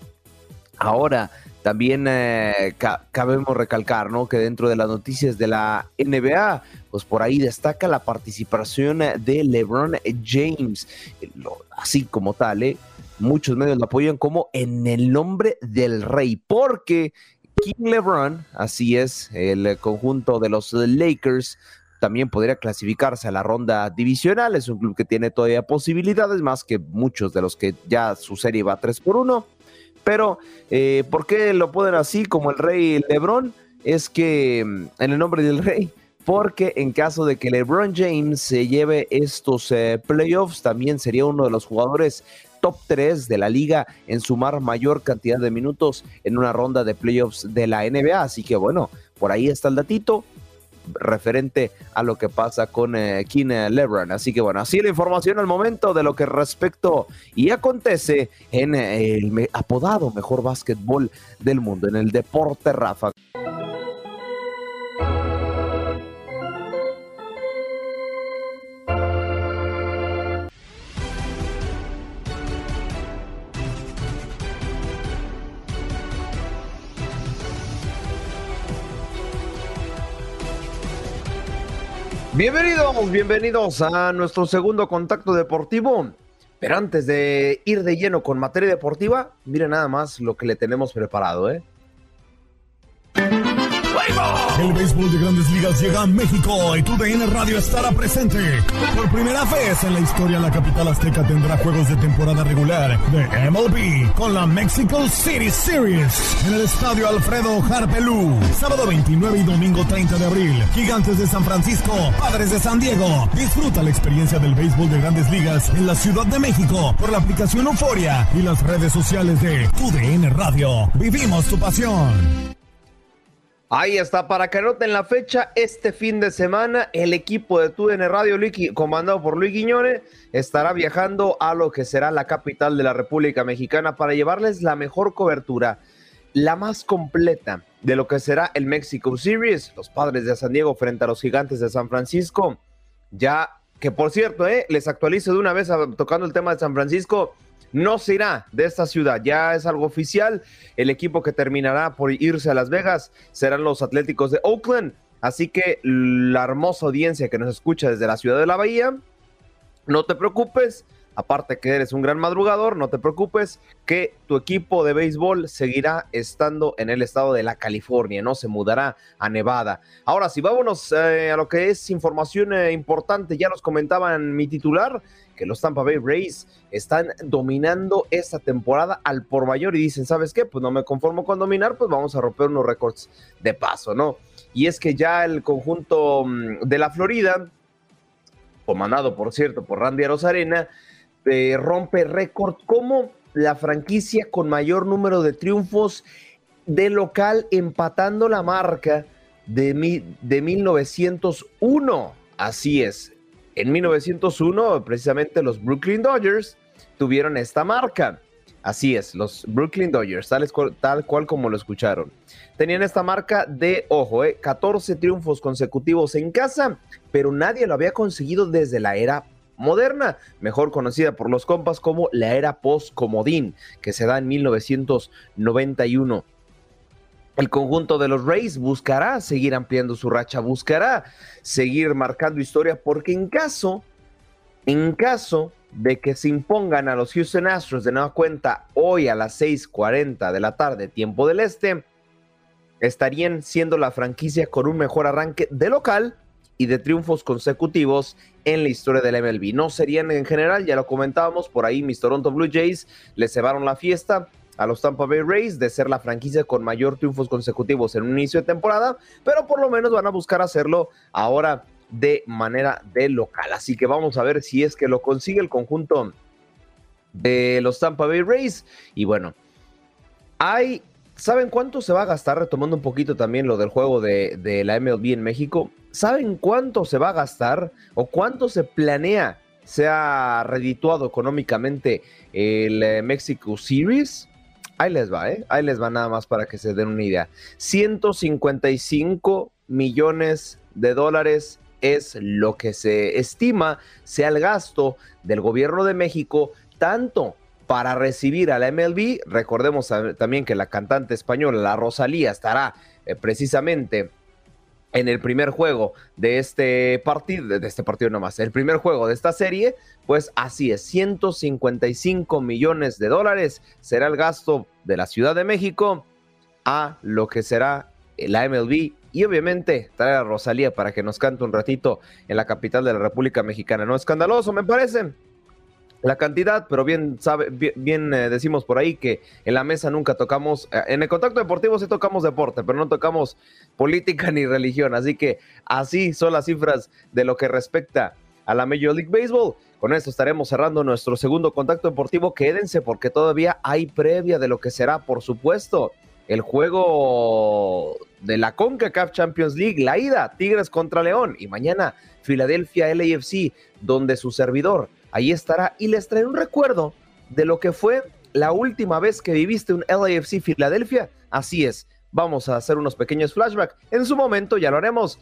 Ahora, también eh, cabemos recalcar ¿no? que dentro de las noticias de la NBA, pues por ahí destaca la participación de LeBron James, así como tal, ¿eh? muchos medios lo apoyan como en el nombre del rey, porque King LeBron, así es, el conjunto de los Lakers, también podría clasificarse a la ronda divisional. Es un club que tiene todavía posibilidades, más que muchos de los que ya su serie va 3 por 1. Pero, eh, ¿por qué lo ponen así como el rey Lebron? Es que mm, en el nombre del rey, porque en caso de que LeBron James se lleve estos eh, playoffs, también sería uno de los jugadores top 3 de la liga en sumar mayor cantidad de minutos en una ronda de playoffs de la NBA. Así que bueno, por ahí está el datito referente a lo que pasa con eh, LeBron. Así que bueno, así la información al momento de lo que respecto y acontece en el apodado mejor básquetbol del mundo, en el deporte Rafa. Bienvenidos, bienvenidos a nuestro segundo contacto deportivo. Pero antes de ir de lleno con materia deportiva, miren nada más lo que le tenemos preparado, ¿eh? El béisbol de grandes ligas llega a México y tu DN Radio estará presente. Por primera vez en la historia, la capital azteca tendrá juegos de temporada regular de MLB con la Mexico City Series en el estadio Alfredo Harpelú. Sábado 29 y domingo 30 de abril. Gigantes de San Francisco, Padres de San Diego. Disfruta la experiencia del béisbol de grandes ligas en la Ciudad de México por la aplicación Euforia y las redes sociales de tu DN Radio. Vivimos tu pasión. Ahí está, para que anoten la fecha, este fin de semana el equipo de TUDN Radio, comandado por Luis Guiñone, estará viajando a lo que será la capital de la República Mexicana para llevarles la mejor cobertura, la más completa de lo que será el Mexico Series, los padres de San Diego frente a los gigantes de San Francisco. Ya que por cierto, eh, les actualizo de una vez tocando el tema de San Francisco no se irá de esta ciudad. Ya es algo oficial. El equipo que terminará por irse a Las Vegas serán los Atléticos de Oakland. Así que la hermosa audiencia que nos escucha desde la ciudad de la Bahía, no te preocupes. Aparte que eres un gran madrugador, no te preocupes que tu equipo de béisbol seguirá estando en el estado de la California, no se mudará a Nevada. Ahora sí, vámonos eh, a lo que es información eh, importante. Ya nos comentaban mi titular que los Tampa Bay Rays están dominando esta temporada al por mayor y dicen, ¿sabes qué? Pues no me conformo con dominar, pues vamos a romper unos récords de paso, ¿no? Y es que ya el conjunto mm, de la Florida, comandado por cierto por Randy Arozarena, eh, rompe récord como la franquicia con mayor número de triunfos de local empatando la marca de, de 1901. Así es, en 1901, precisamente los Brooklyn Dodgers tuvieron esta marca. Así es, los Brooklyn Dodgers, tal, cual como lo escucharon. Tenían esta marca de, ojo, eh, 14 triunfos consecutivos en casa, pero nadie lo había conseguido desde la era moderna, mejor conocida por los compas como la era post-comodín, que se da en 1991 el conjunto de los Rays buscará seguir ampliando su racha, buscará seguir marcando historia, porque en caso, en caso de que se impongan a los Houston Astros de nueva cuenta hoy a las 6:40 de la tarde, tiempo del este, estarían siendo la franquicia con un mejor arranque de local y de triunfos consecutivos en la historia del MLB. No serían en general, ya lo comentábamos, por ahí mis Toronto Blue Jays les cebaron la fiesta, a los Tampa Bay Rays de ser la franquicia con mayor triunfos consecutivos en un inicio de temporada, pero por lo menos van a buscar hacerlo ahora de manera de local. Así que vamos a ver si es que lo consigue el conjunto de los Tampa Bay Rays. Y bueno, hay, ¿saben cuánto se va a gastar? Retomando un poquito también lo del juego de, de la MLB en México. ¿Saben cuánto se va a gastar o cuánto se planea sea redituado económicamente el eh, Mexico Series? Ahí les va, ¿eh? Ahí les va nada más para que se den una idea. 155 millones de dólares es lo que se estima sea el gasto del gobierno de México, tanto para recibir a la MLB. Recordemos también que la cantante española, la Rosalía, estará eh, precisamente en el primer juego de este partido, de este partido nomás, el primer juego de esta serie, pues así es, 155 millones de dólares será el gasto de la Ciudad de México a lo que será la MLB y obviamente traer a Rosalía para que nos cante un ratito en la capital de la República Mexicana. No escandaloso, me parece la cantidad, pero bien sabe, bien, eh, decimos por ahí que en la mesa nunca tocamos, eh, en el contacto deportivo sí tocamos deporte, pero no tocamos política ni religión, así que así son las cifras de lo que respecta a la Major League Baseball. Con esto estaremos cerrando nuestro segundo contacto deportivo. Quédense porque todavía hay previa de lo que será, por supuesto, el juego de la CONCACAF Champions League, la ida, Tigres contra León, y mañana Filadelfia LAFC, donde su servidor ahí estará y les trae un recuerdo de lo que fue la última vez que viviste un LAFC Filadelfia. Así es, vamos a hacer unos pequeños flashbacks. En su momento ya lo haremos.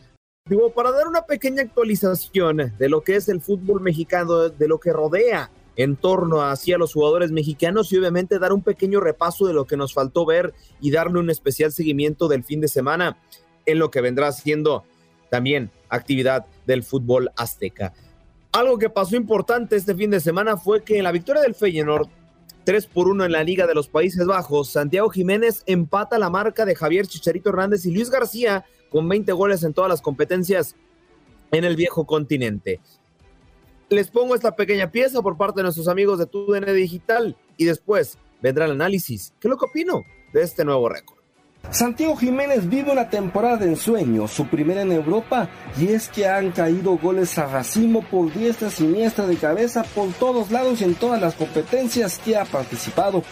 Para dar una pequeña actualización de lo que es el fútbol mexicano, de lo que rodea en torno hacia los jugadores mexicanos y obviamente dar un pequeño repaso de lo que nos faltó ver y darle un especial seguimiento del fin de semana en lo que vendrá siendo también actividad del fútbol azteca. Algo que pasó importante este fin de semana fue que en la victoria del Feyenoord 3 por 1 en la Liga de los Países Bajos, Santiago Jiménez empata la marca de Javier Chicharito Hernández y Luis García con 20 goles en todas las competencias en el viejo continente. Les pongo esta pequeña pieza por parte de nuestros amigos de TUDN Digital y después vendrá el análisis. ¿Qué es lo que opino de este nuevo récord? Santiago Jiménez vive una temporada de ensueño, su primera en Europa, y es que han caído goles a racimo por diestra siniestra de cabeza por todos lados y en todas las competencias que ha participado.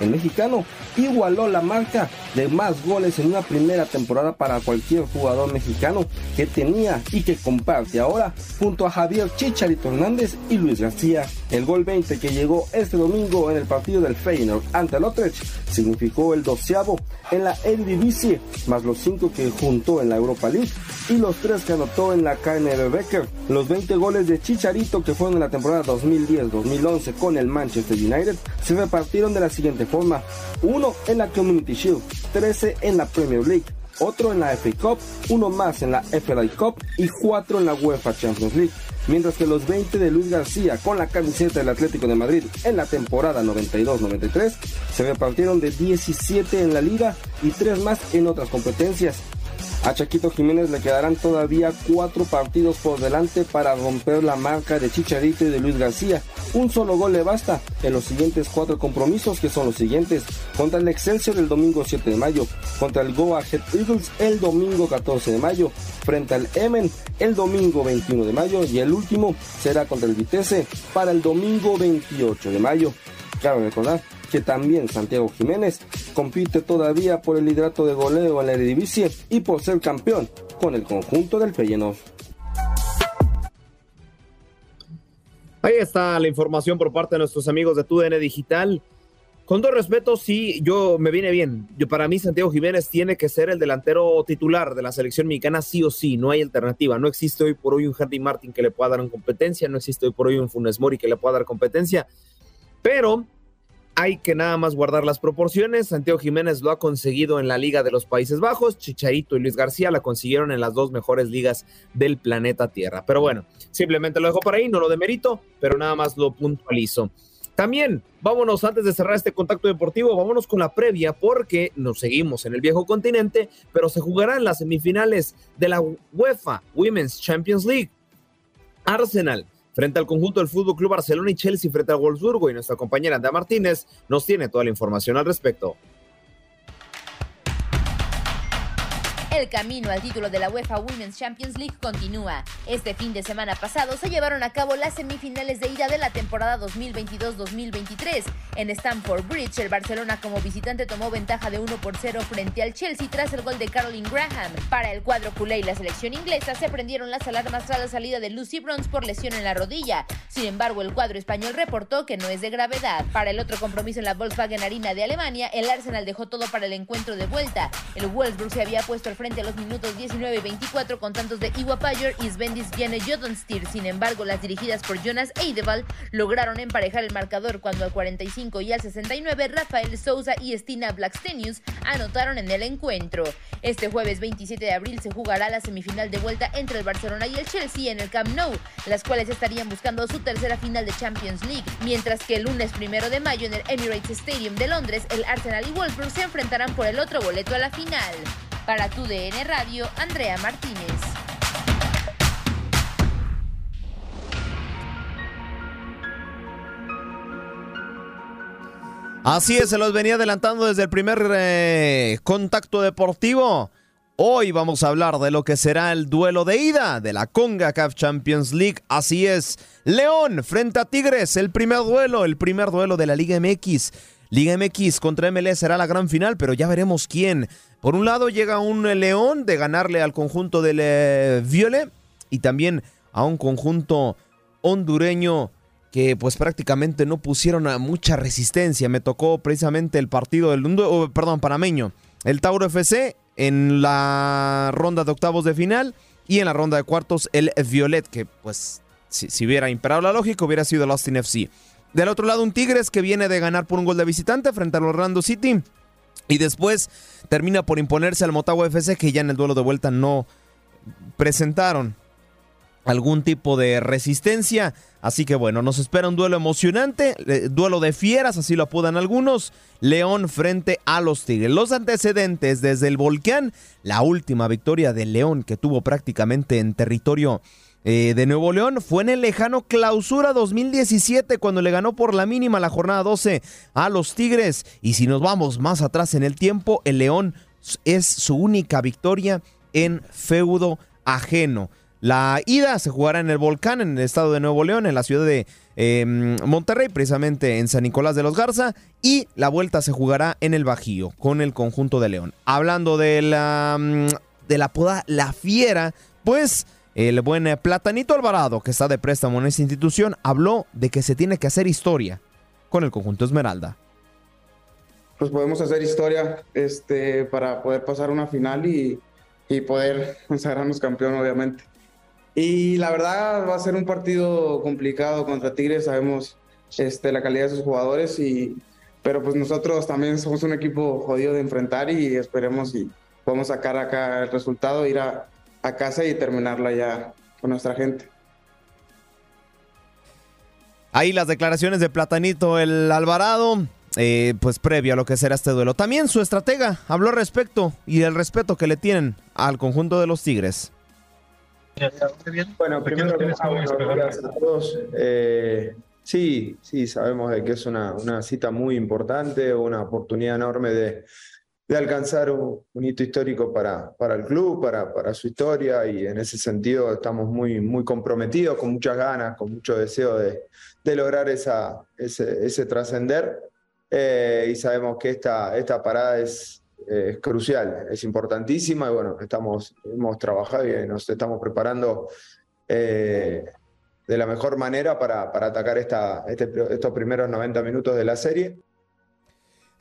El mexicano igualó la marca de más goles en una primera temporada para cualquier jugador mexicano que tenía y que comparte ahora junto a Javier Chicharito Hernández y Luis García. El gol 20 que llegó este domingo en el partido del Feyenoord ante el Utrecht significó el doceavo en la Eredivisie, más los cinco que juntó en la Europa League y los tres que anotó en la KNB Becker. Los 20 goles de Chicharito que fueron en la temporada 2010-2011 con el Manchester United se repartieron de la siguiente forma. Uno en la Community Shield, 13 en la Premier League, otro en la FA Cup, uno más en la FLA Cup y cuatro en la UEFA Champions League. Mientras que los 20 de Luis García con la camiseta del Atlético de Madrid en la temporada 92-93 se repartieron de 17 en la liga y 3 más en otras competencias. A Chaquito Jiménez le quedarán todavía cuatro partidos por delante para romper la marca de Chicharito y de Luis García. Un solo gol le basta en los siguientes cuatro compromisos que son los siguientes. Contra el Excelsior el domingo 7 de mayo, contra el Goa Head Eagles el domingo 14 de mayo, frente al Emen el domingo 21 de mayo y el último será contra el Vitesse para el domingo 28 de mayo. Claro recordar que también Santiago Jiménez compite todavía por el liderato de goleo en la Eredivisie y por ser campeón con el conjunto del Feyenoord. Ahí está la información por parte de nuestros amigos de TUDN Digital. Con todo respeto, sí, yo me viene bien. Yo, para mí, Santiago Jiménez tiene que ser el delantero titular de la selección mexicana, sí o sí. No hay alternativa. No existe hoy por hoy un Henry Martin que le pueda dar competencia. No existe hoy por hoy un Funes Mori que le pueda dar competencia. Pero hay que nada más guardar las proporciones. Santiago Jiménez lo ha conseguido en la Liga de los Países Bajos. Chicharito y Luis García la consiguieron en las dos mejores ligas del planeta Tierra. Pero bueno, simplemente lo dejo por ahí, no lo demerito, pero nada más lo puntualizo. También, vámonos antes de cerrar este contacto deportivo, vámonos con la previa porque nos seguimos en el viejo continente, pero se jugarán las semifinales de la UEFA Women's Champions League. Arsenal frente al conjunto del Fútbol Club Barcelona y Chelsea frente al Wolfsburgo y nuestra compañera Andrea Martínez nos tiene toda la información al respecto. El camino al título de la UEFA Women's Champions League continúa. Este fin de semana pasado se llevaron a cabo las semifinales de ida de la temporada 2022-2023. En Stamford Bridge, el Barcelona como visitante tomó ventaja de 1 por 0 frente al Chelsea tras el gol de Caroline Graham. Para el cuadro culé y la selección inglesa se prendieron las alarmas tras la salida de Lucy Bronze por lesión en la rodilla. Sin embargo, el cuadro español reportó que no es de gravedad. Para el otro compromiso en la Volkswagen Arena de Alemania, el Arsenal dejó todo para el encuentro de vuelta. El Wolfsburg se había puesto frente a los minutos 19 y 24 con tantos de Iwa Payer y Svendis Viene Jodenstir. Sin embargo, las dirigidas por Jonas Eidevall lograron emparejar el marcador cuando al 45 y al 69 Rafael Sousa y Stina Blackstenius anotaron en el encuentro. Este jueves 27 de abril se jugará la semifinal de vuelta entre el Barcelona y el Chelsea en el Camp Nou, las cuales estarían buscando su tercera final de Champions League, mientras que el lunes primero de mayo en el Emirates Stadium de Londres, el Arsenal y Wolfsburg se enfrentarán por el otro boleto a la final. Para tu DN Radio, Andrea Martínez. Así es, se los venía adelantando desde el primer eh, contacto deportivo. Hoy vamos a hablar de lo que será el duelo de ida de la Conga CAF Champions League. Así es, León frente a Tigres, el primer duelo, el primer duelo de la Liga MX. Liga MX contra MLS será la gran final, pero ya veremos quién. Por un lado llega un León de ganarle al conjunto del eh, Viole y también a un conjunto hondureño que pues prácticamente no pusieron mucha resistencia. Me tocó precisamente el partido del oh, perdón, panameño, el Tauro FC en la ronda de octavos de final y en la ronda de cuartos el Violet, que pues si, si hubiera imperado la lógica hubiera sido el Austin FC. Del otro lado un Tigres que viene de ganar por un gol de visitante frente al Orlando City y después termina por imponerse al Motagua FC que ya en el duelo de vuelta no presentaron algún tipo de resistencia. Así que bueno, nos espera un duelo emocionante, eh, duelo de fieras, así lo apodan algunos. León frente a los Tigres. Los antecedentes desde el volcán, la última victoria de León que tuvo prácticamente en territorio eh, de Nuevo León fue en el lejano clausura 2017 cuando le ganó por la mínima la jornada 12 a los Tigres. Y si nos vamos más atrás en el tiempo, el León es su única victoria en feudo ajeno. La ida se jugará en el Volcán, en el estado de Nuevo León, en la ciudad de em, Monterrey, precisamente en San Nicolás de los Garza, y la vuelta se jugará en el Bajío, con el conjunto de León. Hablando de la, mm, de la poda La Fiera, pues el buen Platanito Alvarado, que está de préstamo en esta institución, habló de que se tiene que hacer historia con el conjunto Esmeralda. Pues podemos hacer historia este, para poder pasar una final y, y poder consagrarnos campeón, obviamente. Y la verdad va a ser un partido complicado contra Tigres, sabemos este, la calidad de sus jugadores, y, pero pues nosotros también somos un equipo jodido de enfrentar y esperemos y podemos sacar acá el resultado, ir a, a casa y terminarla ya con nuestra gente. Ahí las declaraciones de Platanito el Alvarado, eh, pues previo a lo que será este duelo. También su estratega habló al respecto y el respeto que le tienen al conjunto de los Tigres. Bueno, primero gracias a todos. Eh, sí, sí, sabemos de que es una, una, cita muy importante, una oportunidad enorme de, de alcanzar un, hito histórico para, para el club, para, para su historia, y en ese sentido estamos muy, muy comprometidos, con muchas ganas, con mucho deseo de, de lograr esa, ese, ese trascender. Eh, y sabemos que esta, esta parada es, es crucial, es importantísima y bueno, estamos, hemos trabajado y nos estamos preparando eh, de la mejor manera para, para atacar esta, este, estos primeros 90 minutos de la serie.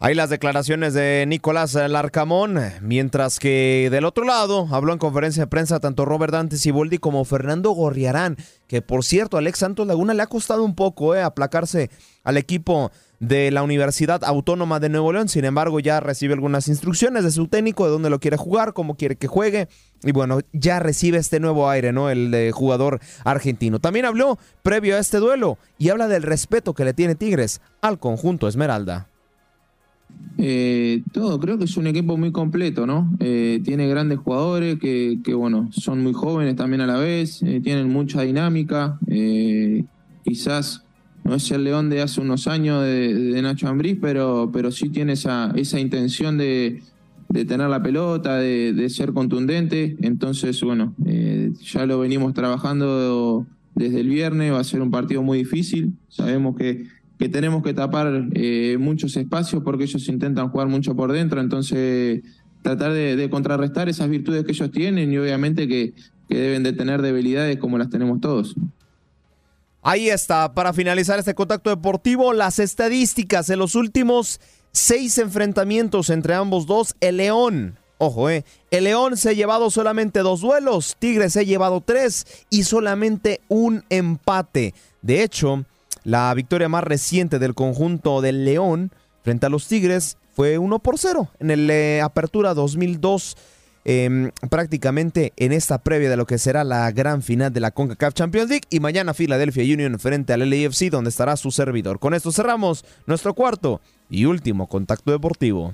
Hay las declaraciones de Nicolás Larcamón, mientras que del otro lado habló en conferencia de prensa tanto Robert Dante Siboldi como Fernando Gorriarán, que por cierto Alex Santos Laguna le ha costado un poco eh, aplacarse al equipo de la Universidad Autónoma de Nuevo León. Sin embargo, ya recibe algunas instrucciones de su técnico de dónde lo quiere jugar, cómo quiere que juegue. Y bueno, ya recibe este nuevo aire, ¿no? El de jugador argentino. También habló previo a este duelo y habla del respeto que le tiene Tigres al conjunto Esmeralda. Eh, todo, creo que es un equipo muy completo, ¿no? Eh, tiene grandes jugadores que, bueno, son muy jóvenes también a la vez, eh, tienen mucha dinámica. quizás no es el León de hace unos años de, Nacho Ambriz, pero, pero sí tiene esa, esa intención de, de tener la pelota, de, ser contundente. Entonces, bueno, ya lo venimos trabajando desde el viernes, va a ser un partido muy difícil. Sabemos que, que tenemos que tapar eh, muchos espacios porque ellos intentan jugar mucho por dentro, entonces tratar de, contrarrestar esas virtudes que ellos tienen y obviamente que, que deben de tener debilidades como las tenemos todos. Ahí está, para finalizar este contacto deportivo, las estadísticas en los últimos seis enfrentamientos entre ambos dos, el León, ojo, eh, el León se ha llevado solamente dos duelos, Tigres se ha llevado tres y solamente un empate. De hecho, la victoria más reciente del conjunto del León frente a los Tigres fue 1 por 0 en el eh, Apertura 2002. Em, prácticamente en esta previa de lo que será la gran final de la CONCACAF Champions League y mañana Philadelphia Union frente al LAFC donde estará su servidor. Con esto cerramos nuestro cuarto y último contacto deportivo.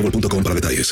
para detalles.